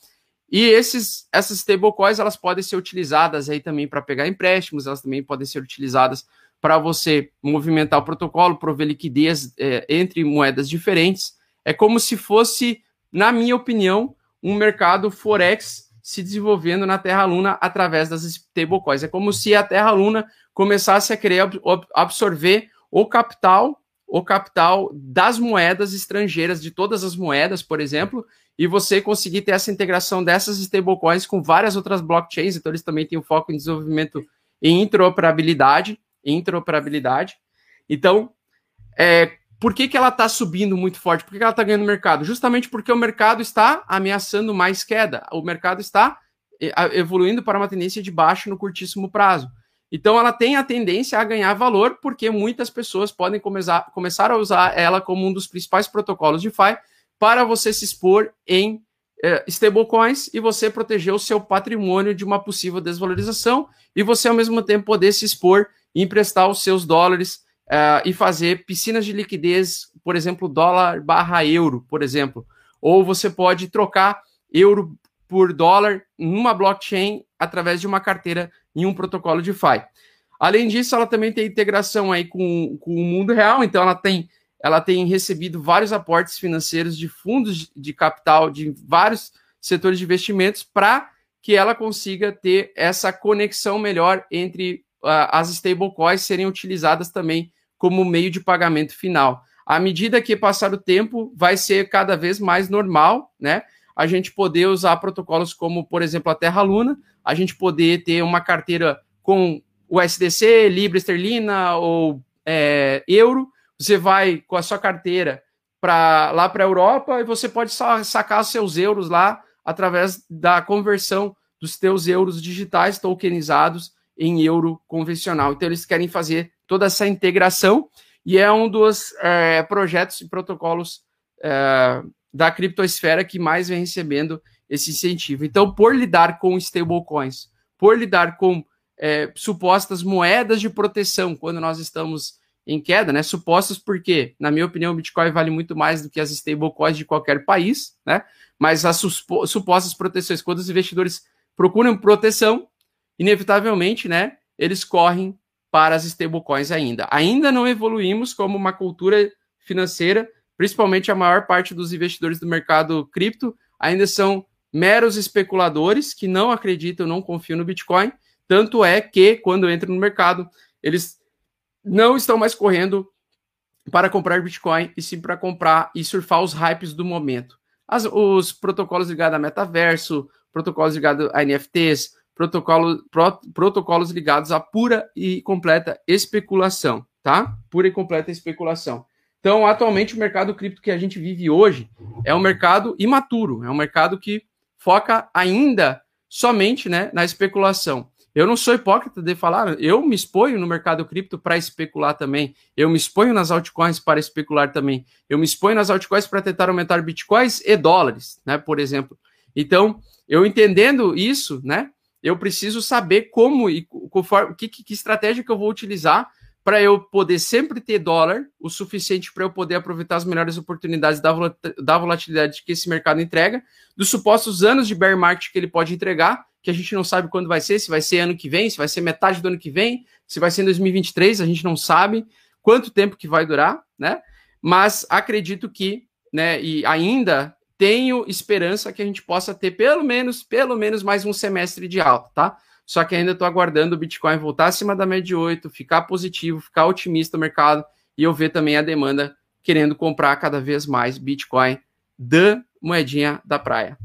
E esses, essas stablecoins elas podem ser utilizadas aí também para pegar empréstimos, elas também podem ser utilizadas para você movimentar o protocolo, prover liquidez é, entre moedas diferentes. É como se fosse, na minha opinião, um mercado forex se desenvolvendo na Terra Luna através das stablecoins. É como se a Terra Luna começasse a querer absorver o capital, o capital das moedas estrangeiras, de todas as moedas, por exemplo, e você conseguir ter essa integração dessas stablecoins com várias outras blockchains. Então, eles também têm o foco em desenvolvimento em interoperabilidade, interoperabilidade. Então, é, por que, que ela está subindo muito forte? Por que, que ela está ganhando mercado? Justamente porque o mercado está ameaçando mais queda. O mercado está evoluindo para uma tendência de baixo no curtíssimo prazo. Então, ela tem a tendência a ganhar valor, porque muitas pessoas podem começar, começar a usar ela como um dos principais protocolos de DeFi para você se expor em eh, stablecoins e você proteger o seu patrimônio de uma possível desvalorização e você, ao mesmo tempo, poder se expor e emprestar os seus dólares uh, e fazer piscinas de liquidez, por exemplo, dólar barra euro, por exemplo. Ou você pode trocar euro por dólar numa blockchain através de uma carteira em um protocolo de DeFi. Além disso, ela também tem integração aí com, com o mundo real, então ela tem, ela tem recebido vários aportes financeiros de fundos de capital de vários setores de investimentos para que ela consiga ter essa conexão melhor entre uh, as stablecoins serem utilizadas também como meio de pagamento final. À medida que passar o tempo, vai ser cada vez mais normal, né? A gente poder usar protocolos como, por exemplo, a Terra Luna, a gente poder ter uma carteira com o SDC, Libra Esterlina ou é, Euro. Você vai com a sua carteira para lá para a Europa e você pode sacar seus euros lá através da conversão dos teus euros digitais tokenizados em euro convencional. Então, eles querem fazer toda essa integração e é um dos é, projetos e protocolos é, da criptosfera que mais vem recebendo esse incentivo. Então, por lidar com stablecoins, por lidar com é, supostas moedas de proteção quando nós estamos em queda, né? Supostas porque, na minha opinião, o Bitcoin vale muito mais do que as stablecoins de qualquer país, né? Mas as supostas proteções, quando os investidores procuram proteção, inevitavelmente, né? Eles correm para as stablecoins ainda. Ainda não evoluímos como uma cultura financeira, principalmente a maior parte dos investidores do mercado cripto ainda são meros especuladores que não acreditam, não confiam no Bitcoin. Tanto é que, quando entram no mercado, eles não estão mais correndo para comprar Bitcoin, e sim para comprar e surfar os hypes do momento. As, os protocolos ligados a metaverso, protocolos ligados a NFTs, protocolo, pro, protocolos ligados à pura e completa especulação, tá? Pura e completa especulação. Então, atualmente, o mercado cripto que a gente vive hoje é um mercado imaturo, é um mercado que foca ainda somente né, na especulação. Eu não sou hipócrita de falar, eu me exponho no mercado cripto para especular também, eu me exponho nas altcoins para especular também, eu me exponho nas altcoins para tentar aumentar bitcoins e dólares, né, por exemplo. Então, eu entendendo isso, né, eu preciso saber como e conforme, que, que estratégia que eu vou utilizar para eu poder sempre ter dólar o suficiente para eu poder aproveitar as melhores oportunidades da, da volatilidade que esse mercado entrega, dos supostos anos de bear market que ele pode entregar, que a gente não sabe quando vai ser, se vai ser ano que vem, se vai ser metade do ano que vem, se vai ser em 2023, a gente não sabe quanto tempo que vai durar, né? Mas acredito que, né, e ainda tenho esperança que a gente possa ter pelo menos, pelo menos mais um semestre de alta, tá? Só que ainda estou aguardando o Bitcoin voltar acima da média de 8, ficar positivo, ficar otimista no mercado e eu ver também a demanda querendo comprar cada vez mais Bitcoin da moedinha da praia.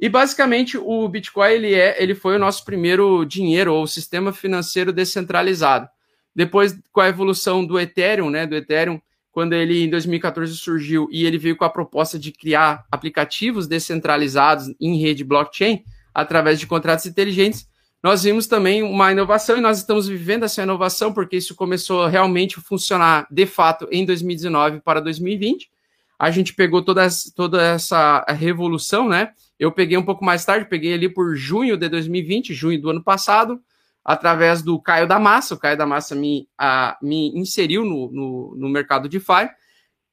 E basicamente o Bitcoin ele é, ele foi o nosso primeiro dinheiro ou sistema financeiro descentralizado. Depois com a evolução do Ethereum, né, do Ethereum, quando ele em 2014 surgiu e ele veio com a proposta de criar aplicativos descentralizados em rede blockchain através de contratos inteligentes, nós vimos também uma inovação e nós estamos vivendo essa inovação porque isso começou realmente a funcionar de fato em 2019 para 2020. A gente pegou toda, toda essa revolução, né? Eu peguei um pouco mais tarde, peguei ali por junho de 2020, junho do ano passado, através do Caio da Massa. O Caio da Massa me, a, me inseriu no, no, no mercado de DeFi.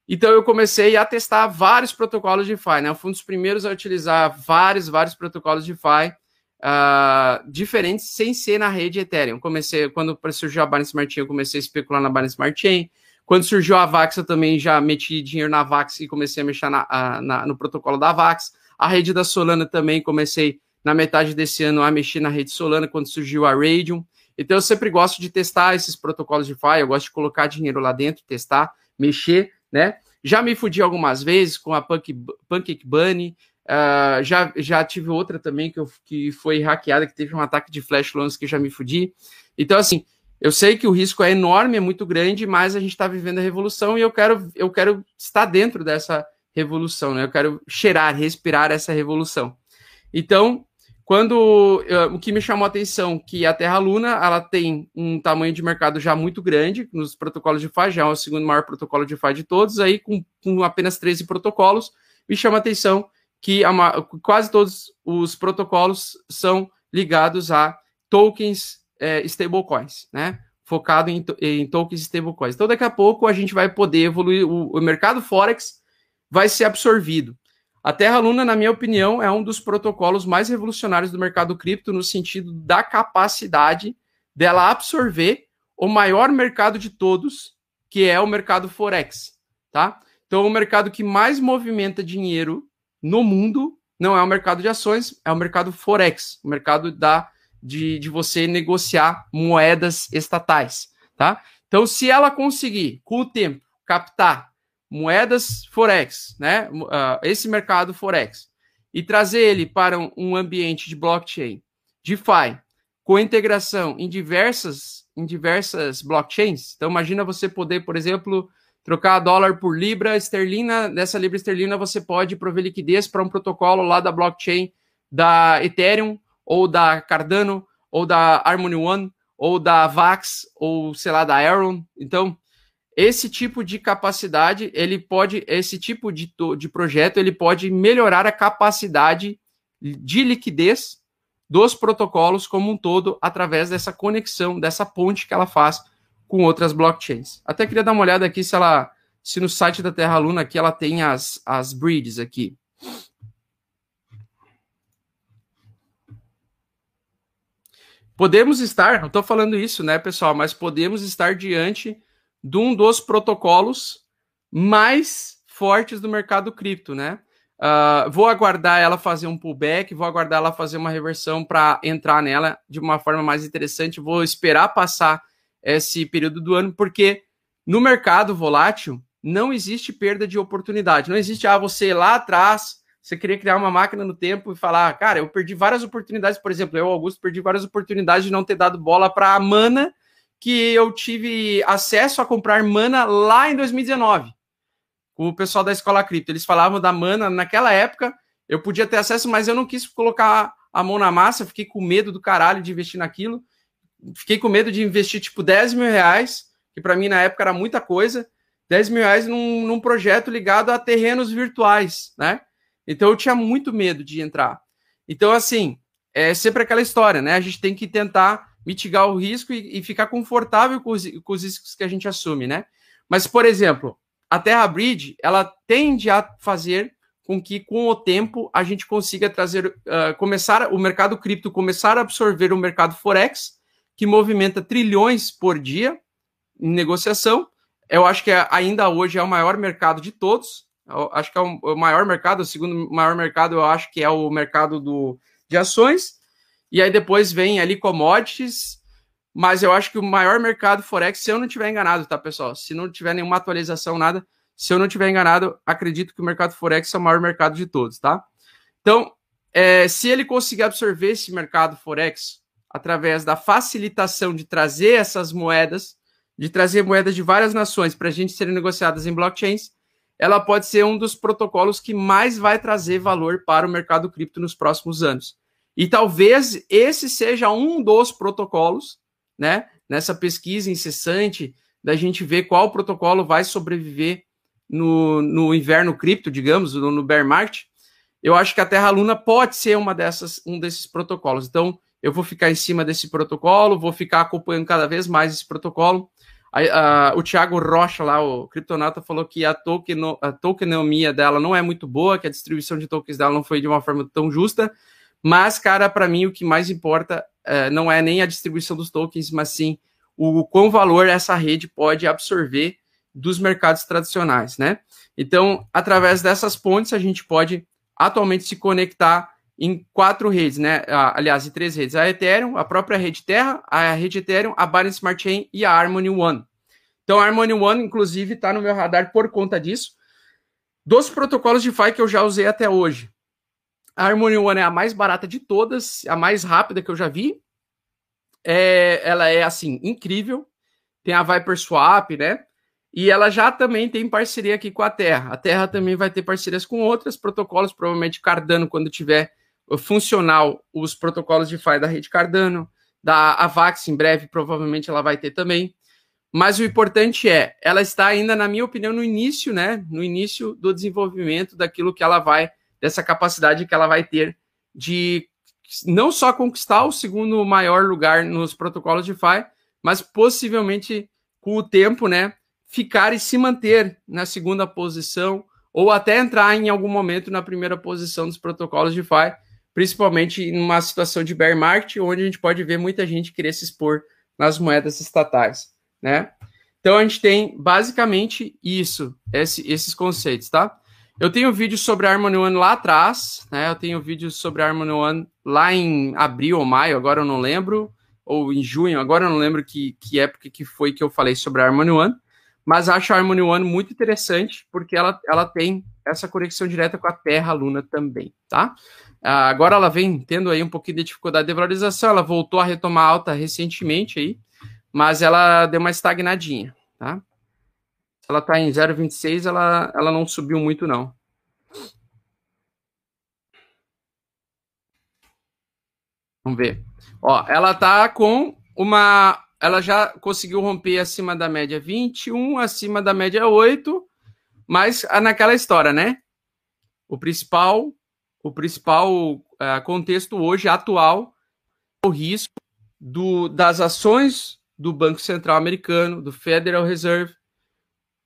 Então eu comecei a testar vários protocolos de DeFi, né? Eu fui um dos primeiros a utilizar vários, vários protocolos de DeFi uh, diferentes sem ser na rede Ethereum. Comecei, quando surgiu a Binance Smart Chain, eu comecei a especular na Binance Smart Chain. Quando surgiu a Vax, eu também já meti dinheiro na Vax e comecei a mexer na, na, no protocolo da Vax. A rede da Solana também comecei na metade desse ano a mexer na rede Solana quando surgiu a Radium. Então eu sempre gosto de testar esses protocolos de DeFi, eu gosto de colocar dinheiro lá dentro, testar, mexer, né? Já me fudi algumas vezes com a Punk, Pancake Bunny, uh, já, já tive outra também que, eu, que foi hackeada, que teve um ataque de flash loans que já me fudi. Então, assim, eu sei que o risco é enorme, é muito grande, mas a gente está vivendo a revolução e eu quero, eu quero estar dentro dessa revolução, né? Eu quero cheirar, respirar essa revolução. Então, quando uh, o que me chamou a atenção que a Terra Luna ela tem um tamanho de mercado já muito grande nos protocolos de FI, já é o segundo maior protocolo de FI de todos, aí com, com apenas 13 protocolos, me chama a atenção que a, quase todos os protocolos são ligados a tokens é, stablecoins, né? Focado em, em tokens stablecoins. Então, daqui a pouco a gente vai poder evoluir, o, o mercado Forex vai ser absorvido. A Terra Luna, na minha opinião, é um dos protocolos mais revolucionários do mercado cripto no sentido da capacidade dela absorver o maior mercado de todos, que é o mercado Forex, tá? Então, o mercado que mais movimenta dinheiro no mundo não é o mercado de ações, é o mercado Forex, o mercado da, de, de você negociar moedas estatais, tá? Então, se ela conseguir, com o tempo, captar moedas Forex, né? Uh, esse mercado Forex, e trazer ele para um, ambiente de blockchain, DeFi, com integração em diversas, em diversas blockchains. Então, imagina você poder, por exemplo, trocar dólar por libra esterlina. Nessa libra esterlina, você pode prover liquidez para um protocolo lá da blockchain da Ethereum, ou da Cardano, ou da Harmony One, ou da Vax, ou sei lá, da Aaron. Então, esse tipo de capacidade, ele pode, esse tipo de, de projeto, ele pode melhorar a capacidade de liquidez dos protocolos como um todo através dessa conexão, dessa ponte que ela faz com outras blockchains. Até queria dar uma olhada aqui se ela, se no site da Terra Luna aqui ela tem as, as bridges aqui. Podemos estar, não estou falando isso, né, pessoal, mas podemos estar diante de um dos protocolos mais fortes do mercado cripto, né? Uh, vou aguardar ela fazer um pullback, vou aguardar ela fazer uma reversão para entrar nela de uma forma mais interessante. Vou esperar passar esse período do ano, porque no mercado volátil não existe perda de oportunidade. Não existe, ah, você lá atrás, você queria criar uma máquina no tempo e falar, cara, eu perdi várias oportunidades, por exemplo, eu, Augusto, perdi várias oportunidades de não ter dado bola para a mana que eu tive acesso a comprar mana lá em 2019, com o pessoal da Escola Cripto. Eles falavam da mana naquela época, eu podia ter acesso, mas eu não quis colocar a mão na massa, fiquei com medo do caralho de investir naquilo. Fiquei com medo de investir tipo 10 mil reais, que para mim na época era muita coisa, 10 mil reais num, num projeto ligado a terrenos virtuais, né? Então eu tinha muito medo de entrar. Então, assim, é sempre aquela história, né? A gente tem que tentar mitigar o risco e, e ficar confortável com os, com os, riscos que a gente assume, né? Mas, por exemplo, a Terra Bridge, ela tende a fazer com que, com o tempo, a gente consiga trazer, uh, começar o mercado cripto começar a absorver o mercado forex, que movimenta trilhões por dia em negociação. Eu acho que é, ainda hoje é o maior mercado de todos. Eu acho que é o, maior mercado, o segundo maior mercado, eu acho que é o mercado do, de ações. E aí depois vem ali commodities, mas eu acho que o maior mercado Forex, se eu não tiver enganado, tá, pessoal? Se não tiver nenhuma atualização, nada, se eu não tiver enganado, acredito que o mercado Forex é o maior mercado de todos, tá? Então, é, se ele conseguir absorver esse mercado Forex através da facilitação de trazer essas moedas, de trazer moedas de várias nações para a gente serem negociadas em blockchains, ela pode ser um dos protocolos que mais vai trazer valor para o mercado cripto nos próximos anos. E talvez esse seja um dos protocolos, né? Nessa pesquisa incessante da gente ver qual protocolo vai sobreviver no, no inverno cripto, digamos, no, no bear market. Eu acho que a Terra Luna pode ser uma dessas, um desses protocolos. Então, eu vou ficar em cima desse protocolo, vou ficar acompanhando cada vez mais esse protocolo. A, a, o Thiago Rocha, lá, o Criptonauta, falou que a, tokeno, a tokenomia dela não é muito boa, que a distribuição de tokens dela não foi de uma forma tão justa. Mas, cara, para mim o que mais importa uh, não é nem a distribuição dos tokens, mas sim o, o quão valor essa rede pode absorver dos mercados tradicionais, né? Então, através dessas pontes, a gente pode atualmente se conectar em quatro redes, né? Aliás, em três redes: a Ethereum, a própria rede Terra, a rede Ethereum, a Binance Smart Chain e a Harmony One. Então, a Harmony One, inclusive, está no meu radar por conta disso. Dos protocolos de DeFi que eu já usei até hoje, a Harmony One é a mais barata de todas, a mais rápida que eu já vi. É, ela é, assim, incrível. Tem a Viper Swap, né? E ela já também tem parceria aqui com a Terra. A Terra também vai ter parcerias com outros protocolos, provavelmente Cardano, quando tiver funcional os protocolos de FI da rede Cardano, da Avax em breve, provavelmente ela vai ter também. Mas o importante é, ela está ainda, na minha opinião, no início, né? No início do desenvolvimento daquilo que ela vai, dessa capacidade que ela vai ter de não só conquistar o segundo maior lugar nos protocolos de FI, mas possivelmente com o tempo, né? Ficar e se manter na segunda posição, ou até entrar em algum momento na primeira posição dos protocolos de FI, principalmente em uma situação de bear market, onde a gente pode ver muita gente querer se expor nas moedas estatais, né? Então a gente tem basicamente isso, esse, esses conceitos, tá? Eu tenho vídeo sobre a Harmony One lá atrás, né? Eu tenho vídeo sobre a Harmony One lá em abril ou maio, agora eu não lembro, ou em junho, agora eu não lembro que, que época que foi que eu falei sobre a Harmony One, mas acho a Harmony One muito interessante porque ela, ela tem essa conexão direta com a Terra Luna também, tá? Ah, agora ela vem tendo aí um pouquinho de dificuldade de valorização, ela voltou a retomar alta recentemente aí, mas ela deu uma estagnadinha, tá? Ela está em 0,26, ela, ela não subiu muito não. Vamos ver. Ó, ela tá com uma ela já conseguiu romper acima da média 21, acima da média 8, mas naquela história, né? O principal o principal uh, contexto hoje atual o risco do, das ações do Banco Central Americano, do Federal Reserve,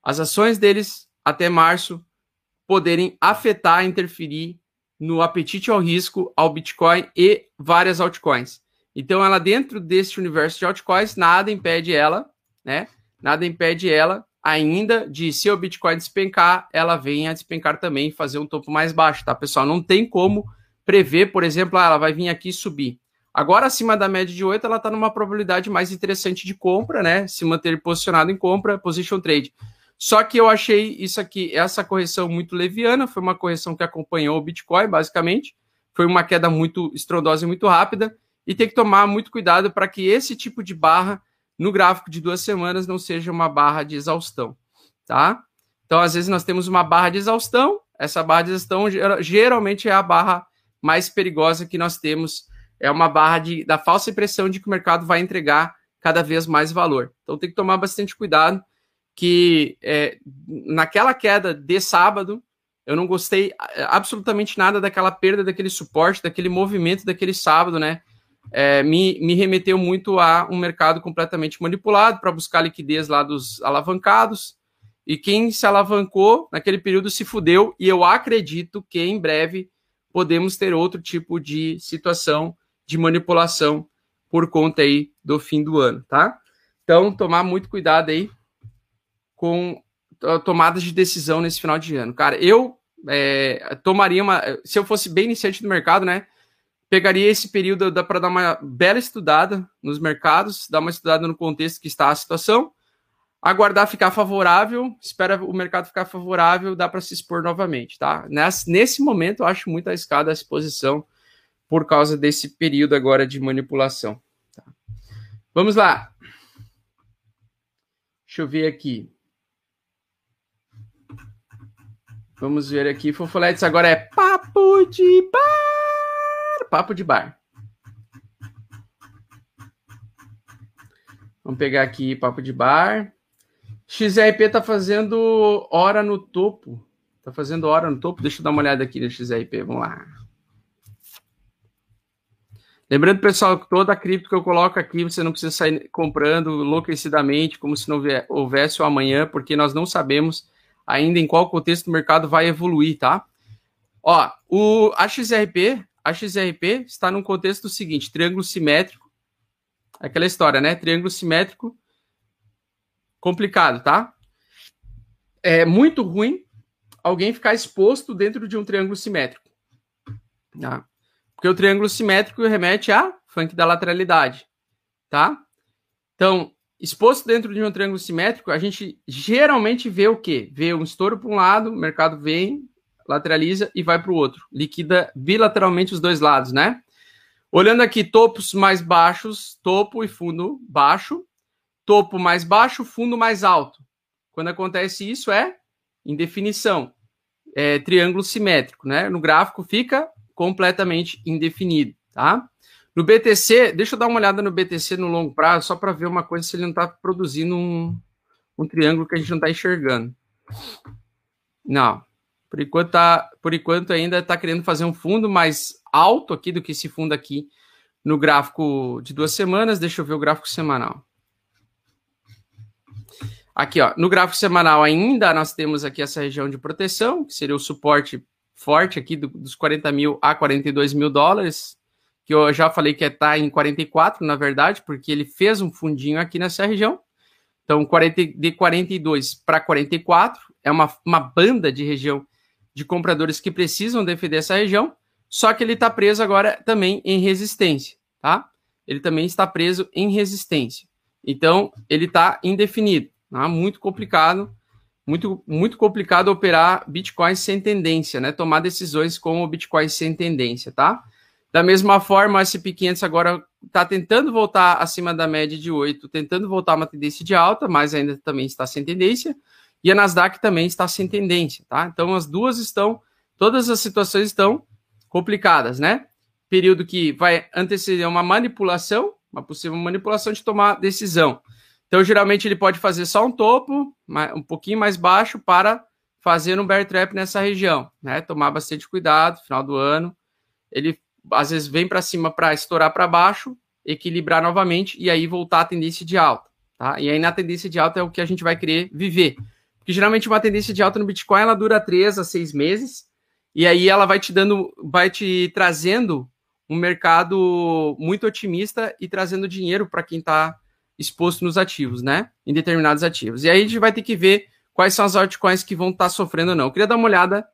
as ações deles até março poderem afetar, interferir no apetite ao risco, ao Bitcoin e várias altcoins. Então, ela dentro desse universo de altcoins, nada impede ela, né? Nada impede ela ainda de se o Bitcoin despencar, ela venha despencar também e fazer um topo mais baixo, tá, pessoal? Não tem como prever, por exemplo, ah, ela vai vir aqui subir. Agora, acima da média de 8, ela está numa probabilidade mais interessante de compra, né? Se manter posicionado em compra, position trade. Só que eu achei isso aqui, essa correção muito leviana, foi uma correção que acompanhou o Bitcoin, basicamente. Foi uma queda muito estrondosa e muito rápida. E tem que tomar muito cuidado para que esse tipo de barra no gráfico de duas semanas não seja uma barra de exaustão, tá? Então, às vezes, nós temos uma barra de exaustão, essa barra de exaustão geralmente é a barra mais perigosa que nós temos, é uma barra de, da falsa impressão de que o mercado vai entregar cada vez mais valor. Então, tem que tomar bastante cuidado, que é, naquela queda de sábado, eu não gostei absolutamente nada daquela perda daquele suporte, daquele movimento daquele sábado, né? é, me, me remeteu muito a um mercado completamente manipulado para buscar liquidez lá dos alavancados. E quem se alavancou naquele período se fudeu. E eu acredito que em breve podemos ter outro tipo de situação de manipulação por conta aí do fim do ano, tá? Então, tomar muito cuidado aí com tomadas de decisão nesse final de ano. Cara, eu é, tomaria uma. Se eu fosse bem iniciante do mercado, né? pegaria esse período para dar uma bela estudada nos mercados, dar uma estudada no contexto que está a situação, aguardar ficar favorável, espera o mercado ficar favorável, dá para se expor novamente, tá? Nesse, nesse momento, eu acho muito arriscada a exposição por causa desse período agora de manipulação. Tá? Vamos lá. Deixa eu ver aqui. Vamos ver aqui. Fofoletes agora é papo de bar papo de bar. Vamos pegar aqui papo de bar. XRP tá fazendo hora no topo. Tá fazendo hora no topo. Deixa eu dar uma olhada aqui no XRP. Vamos lá. Lembrando, pessoal, que toda a cripto que eu coloco aqui, você não precisa sair comprando enlouquecidamente, como se não houvesse o amanhã, porque nós não sabemos ainda em qual contexto o mercado vai evoluir, tá? Ó, o, XRP, a XRP está num contexto seguinte: triângulo simétrico. Aquela história, né? Triângulo simétrico complicado, tá? É muito ruim alguém ficar exposto dentro de um triângulo simétrico. Tá? Porque o triângulo simétrico remete a funk da lateralidade, tá? Então, exposto dentro de um triângulo simétrico, a gente geralmente vê o quê? Vê um estouro para um lado, o mercado vem, lateraliza e vai para o outro. Liquida bilateralmente os dois lados, né? Olhando aqui, topos mais baixos, topo e fundo baixo, topo mais baixo, fundo mais alto. Quando acontece isso é indefinição, é triângulo simétrico, né? No gráfico fica completamente indefinido, tá? No BTC, deixa eu dar uma olhada no BTC no longo prazo, só para ver uma coisa se ele não está produzindo um, um triângulo que a gente não está enxergando. Não. Por enquanto, tá, por enquanto ainda está querendo fazer um fundo mais alto aqui do que esse fundo aqui no gráfico de duas semanas. Deixa eu ver o gráfico semanal. Aqui, ó, no gráfico semanal ainda nós temos aqui essa região de proteção, que seria o suporte forte aqui do, dos 40 mil a 42 mil dólares que eu já falei que está em 44, na verdade, porque ele fez um fundinho aqui nessa região. Então, 40, de 42 para 44 é uma, uma banda de região de compradores que precisam defender essa região, só que ele está preso agora também em resistência, tá? Ele também está preso em resistência. Então, ele está indefinido, tá? muito complicado, muito, muito complicado operar Bitcoin sem tendência, né? Tomar decisões com o Bitcoin sem tendência, tá? Da mesma forma, a SP500 agora está tentando voltar acima da média de 8, tentando voltar uma tendência de alta, mas ainda também está sem tendência. E a Nasdaq também está sem tendência, tá? Então as duas estão, todas as situações estão complicadas, né? Período que vai anteceder uma manipulação, uma possível manipulação de tomar decisão. Então, geralmente, ele pode fazer só um topo, um pouquinho mais baixo, para fazer um bear trap nessa região, né? Tomar bastante cuidado, final do ano. Ele às vezes vem para cima para estourar para baixo, equilibrar novamente e aí voltar à tendência de alta, tá? E aí na tendência de alta é o que a gente vai querer viver. Porque geralmente uma tendência de alta no Bitcoin ela dura três a seis meses e aí ela vai te dando, vai te trazendo um mercado muito otimista e trazendo dinheiro para quem está exposto nos ativos, né? Em determinados ativos. E aí a gente vai ter que ver quais são as altcoins que vão estar tá sofrendo ou não. Eu queria dar uma olhada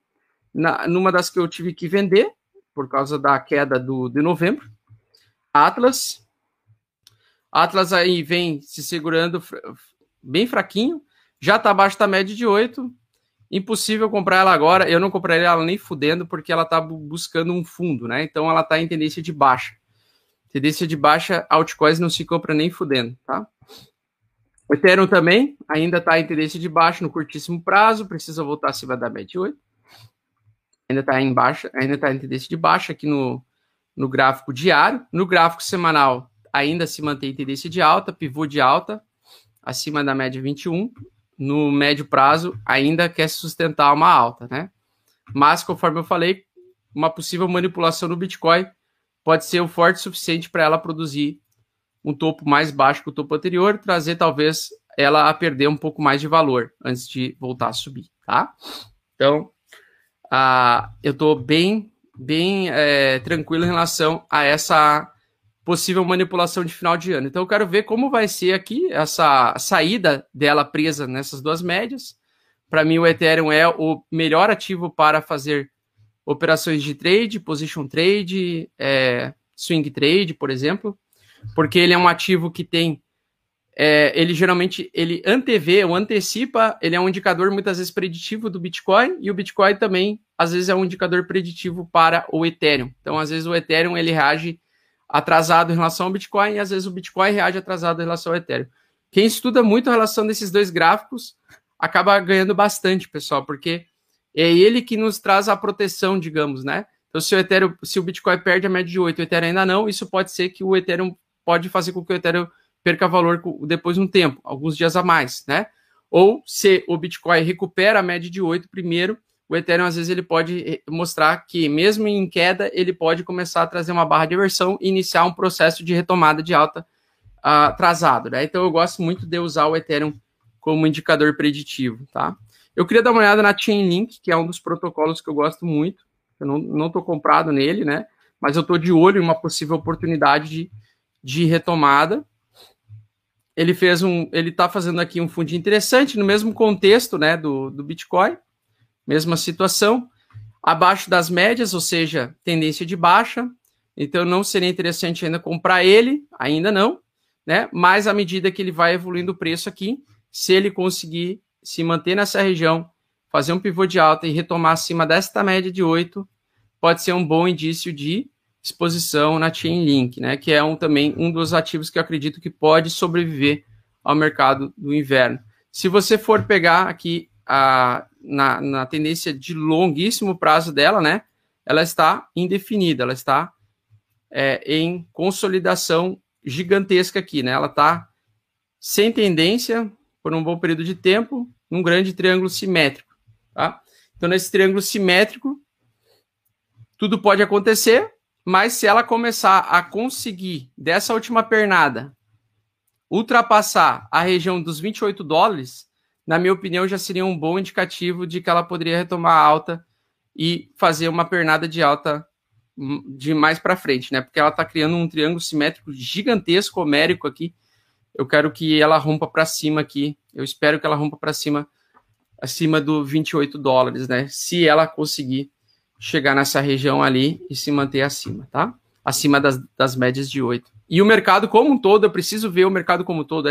na, numa das que eu tive que vender, por causa da queda do, de novembro. Atlas. Atlas aí vem se segurando bem fraquinho. Já está abaixo da média de 8. Impossível comprar ela agora. Eu não compraria ela nem fudendo, porque ela está buscando um fundo, né? Então ela está em tendência de baixa. Tendência de baixa, altcoins não se compra nem fudendo, tá? O Ethereum também ainda está em tendência de baixa no curtíssimo prazo, precisa voltar acima da média de 8 ainda está em baixa, ainda está em tendência de baixa aqui no, no gráfico diário. No gráfico semanal, ainda se mantém tendência de alta, pivô de alta, acima da média 21. No médio prazo, ainda quer sustentar uma alta, né? Mas, conforme eu falei, uma possível manipulação no Bitcoin pode ser o forte suficiente para ela produzir um topo mais baixo que o topo anterior, trazer talvez ela a perder um pouco mais de valor antes de voltar a subir, tá? Então, ah, eu estou bem, bem é, tranquilo em relação a essa possível manipulação de final de ano. Então eu quero ver como vai ser aqui essa saída dela presa nessas duas médias. Para mim o Ethereum é o melhor ativo para fazer operações de trade, position trade, é, swing trade, por exemplo, porque ele é um ativo que tem é, ele geralmente ele antevê ou antecipa, ele é um indicador muitas vezes preditivo do Bitcoin e o Bitcoin também às vezes é um indicador preditivo para o Ethereum. Então, às vezes o Ethereum ele reage atrasado em relação ao Bitcoin e às vezes o Bitcoin reage atrasado em relação ao Ethereum. Quem estuda muito a relação desses dois gráficos acaba ganhando bastante, pessoal, porque é ele que nos traz a proteção, digamos, né? Então, se o Ethereum, se o Bitcoin perde a média de 8, o Ethereum ainda não, isso pode ser que o Ethereum pode fazer com que o Ethereum perca valor depois de um tempo, alguns dias a mais, né? Ou se o Bitcoin recupera a média de 8 primeiro, o Ethereum às vezes ele pode eh, mostrar que mesmo em queda, ele pode começar a trazer uma barra de aversão e iniciar um processo de retomada de alta uh, atrasado, né? Então eu gosto muito de usar o Ethereum como indicador preditivo, tá? Eu queria dar uma olhada na Chainlink, que é um dos protocolos que eu gosto muito. Eu não estou comprado nele, né? Mas eu estou de olho em uma possível oportunidade de, de retomada ele fez um, ele está fazendo aqui um fundo interessante no mesmo contexto, né, do, do Bitcoin, mesma situação, abaixo das médias, ou seja, tendência de baixa, Então não seria interessante ainda comprar ele, ainda não, né? Mas à medida que ele vai evoluindo o preço aqui, se ele conseguir se manter nessa região, fazer um pivô de alta e retomar acima desta média de 8, pode ser um bom indício de exposição na Chainlink, né? Que é um, também um dos ativos que eu acredito que pode sobreviver ao mercado do inverno. Se você for pegar aqui a, na, na tendência de longuíssimo prazo dela, né? Ela está indefinida, ela está é, em consolidação gigantesca aqui, né? Ela está sem tendência por um bom período de tempo, num grande triângulo simétrico, tá? Então, nesse triângulo simétrico, tudo pode acontecer, mas se ela começar a conseguir, dessa última pernada, ultrapassar a região dos 28 dólares, na minha opinião, já seria um bom indicativo de que ela poderia retomar alta e fazer uma pernada de alta de mais para frente, né? Porque ela está criando um triângulo simétrico gigantesco, homérico aqui. Eu quero que ela rompa para cima aqui. Eu espero que ela rompa para cima, acima do 28 dólares, né? Se ela conseguir chegar nessa região ali e se manter acima, tá? Acima das, das médias de 8. E o mercado como um todo, eu preciso ver o mercado como um todo,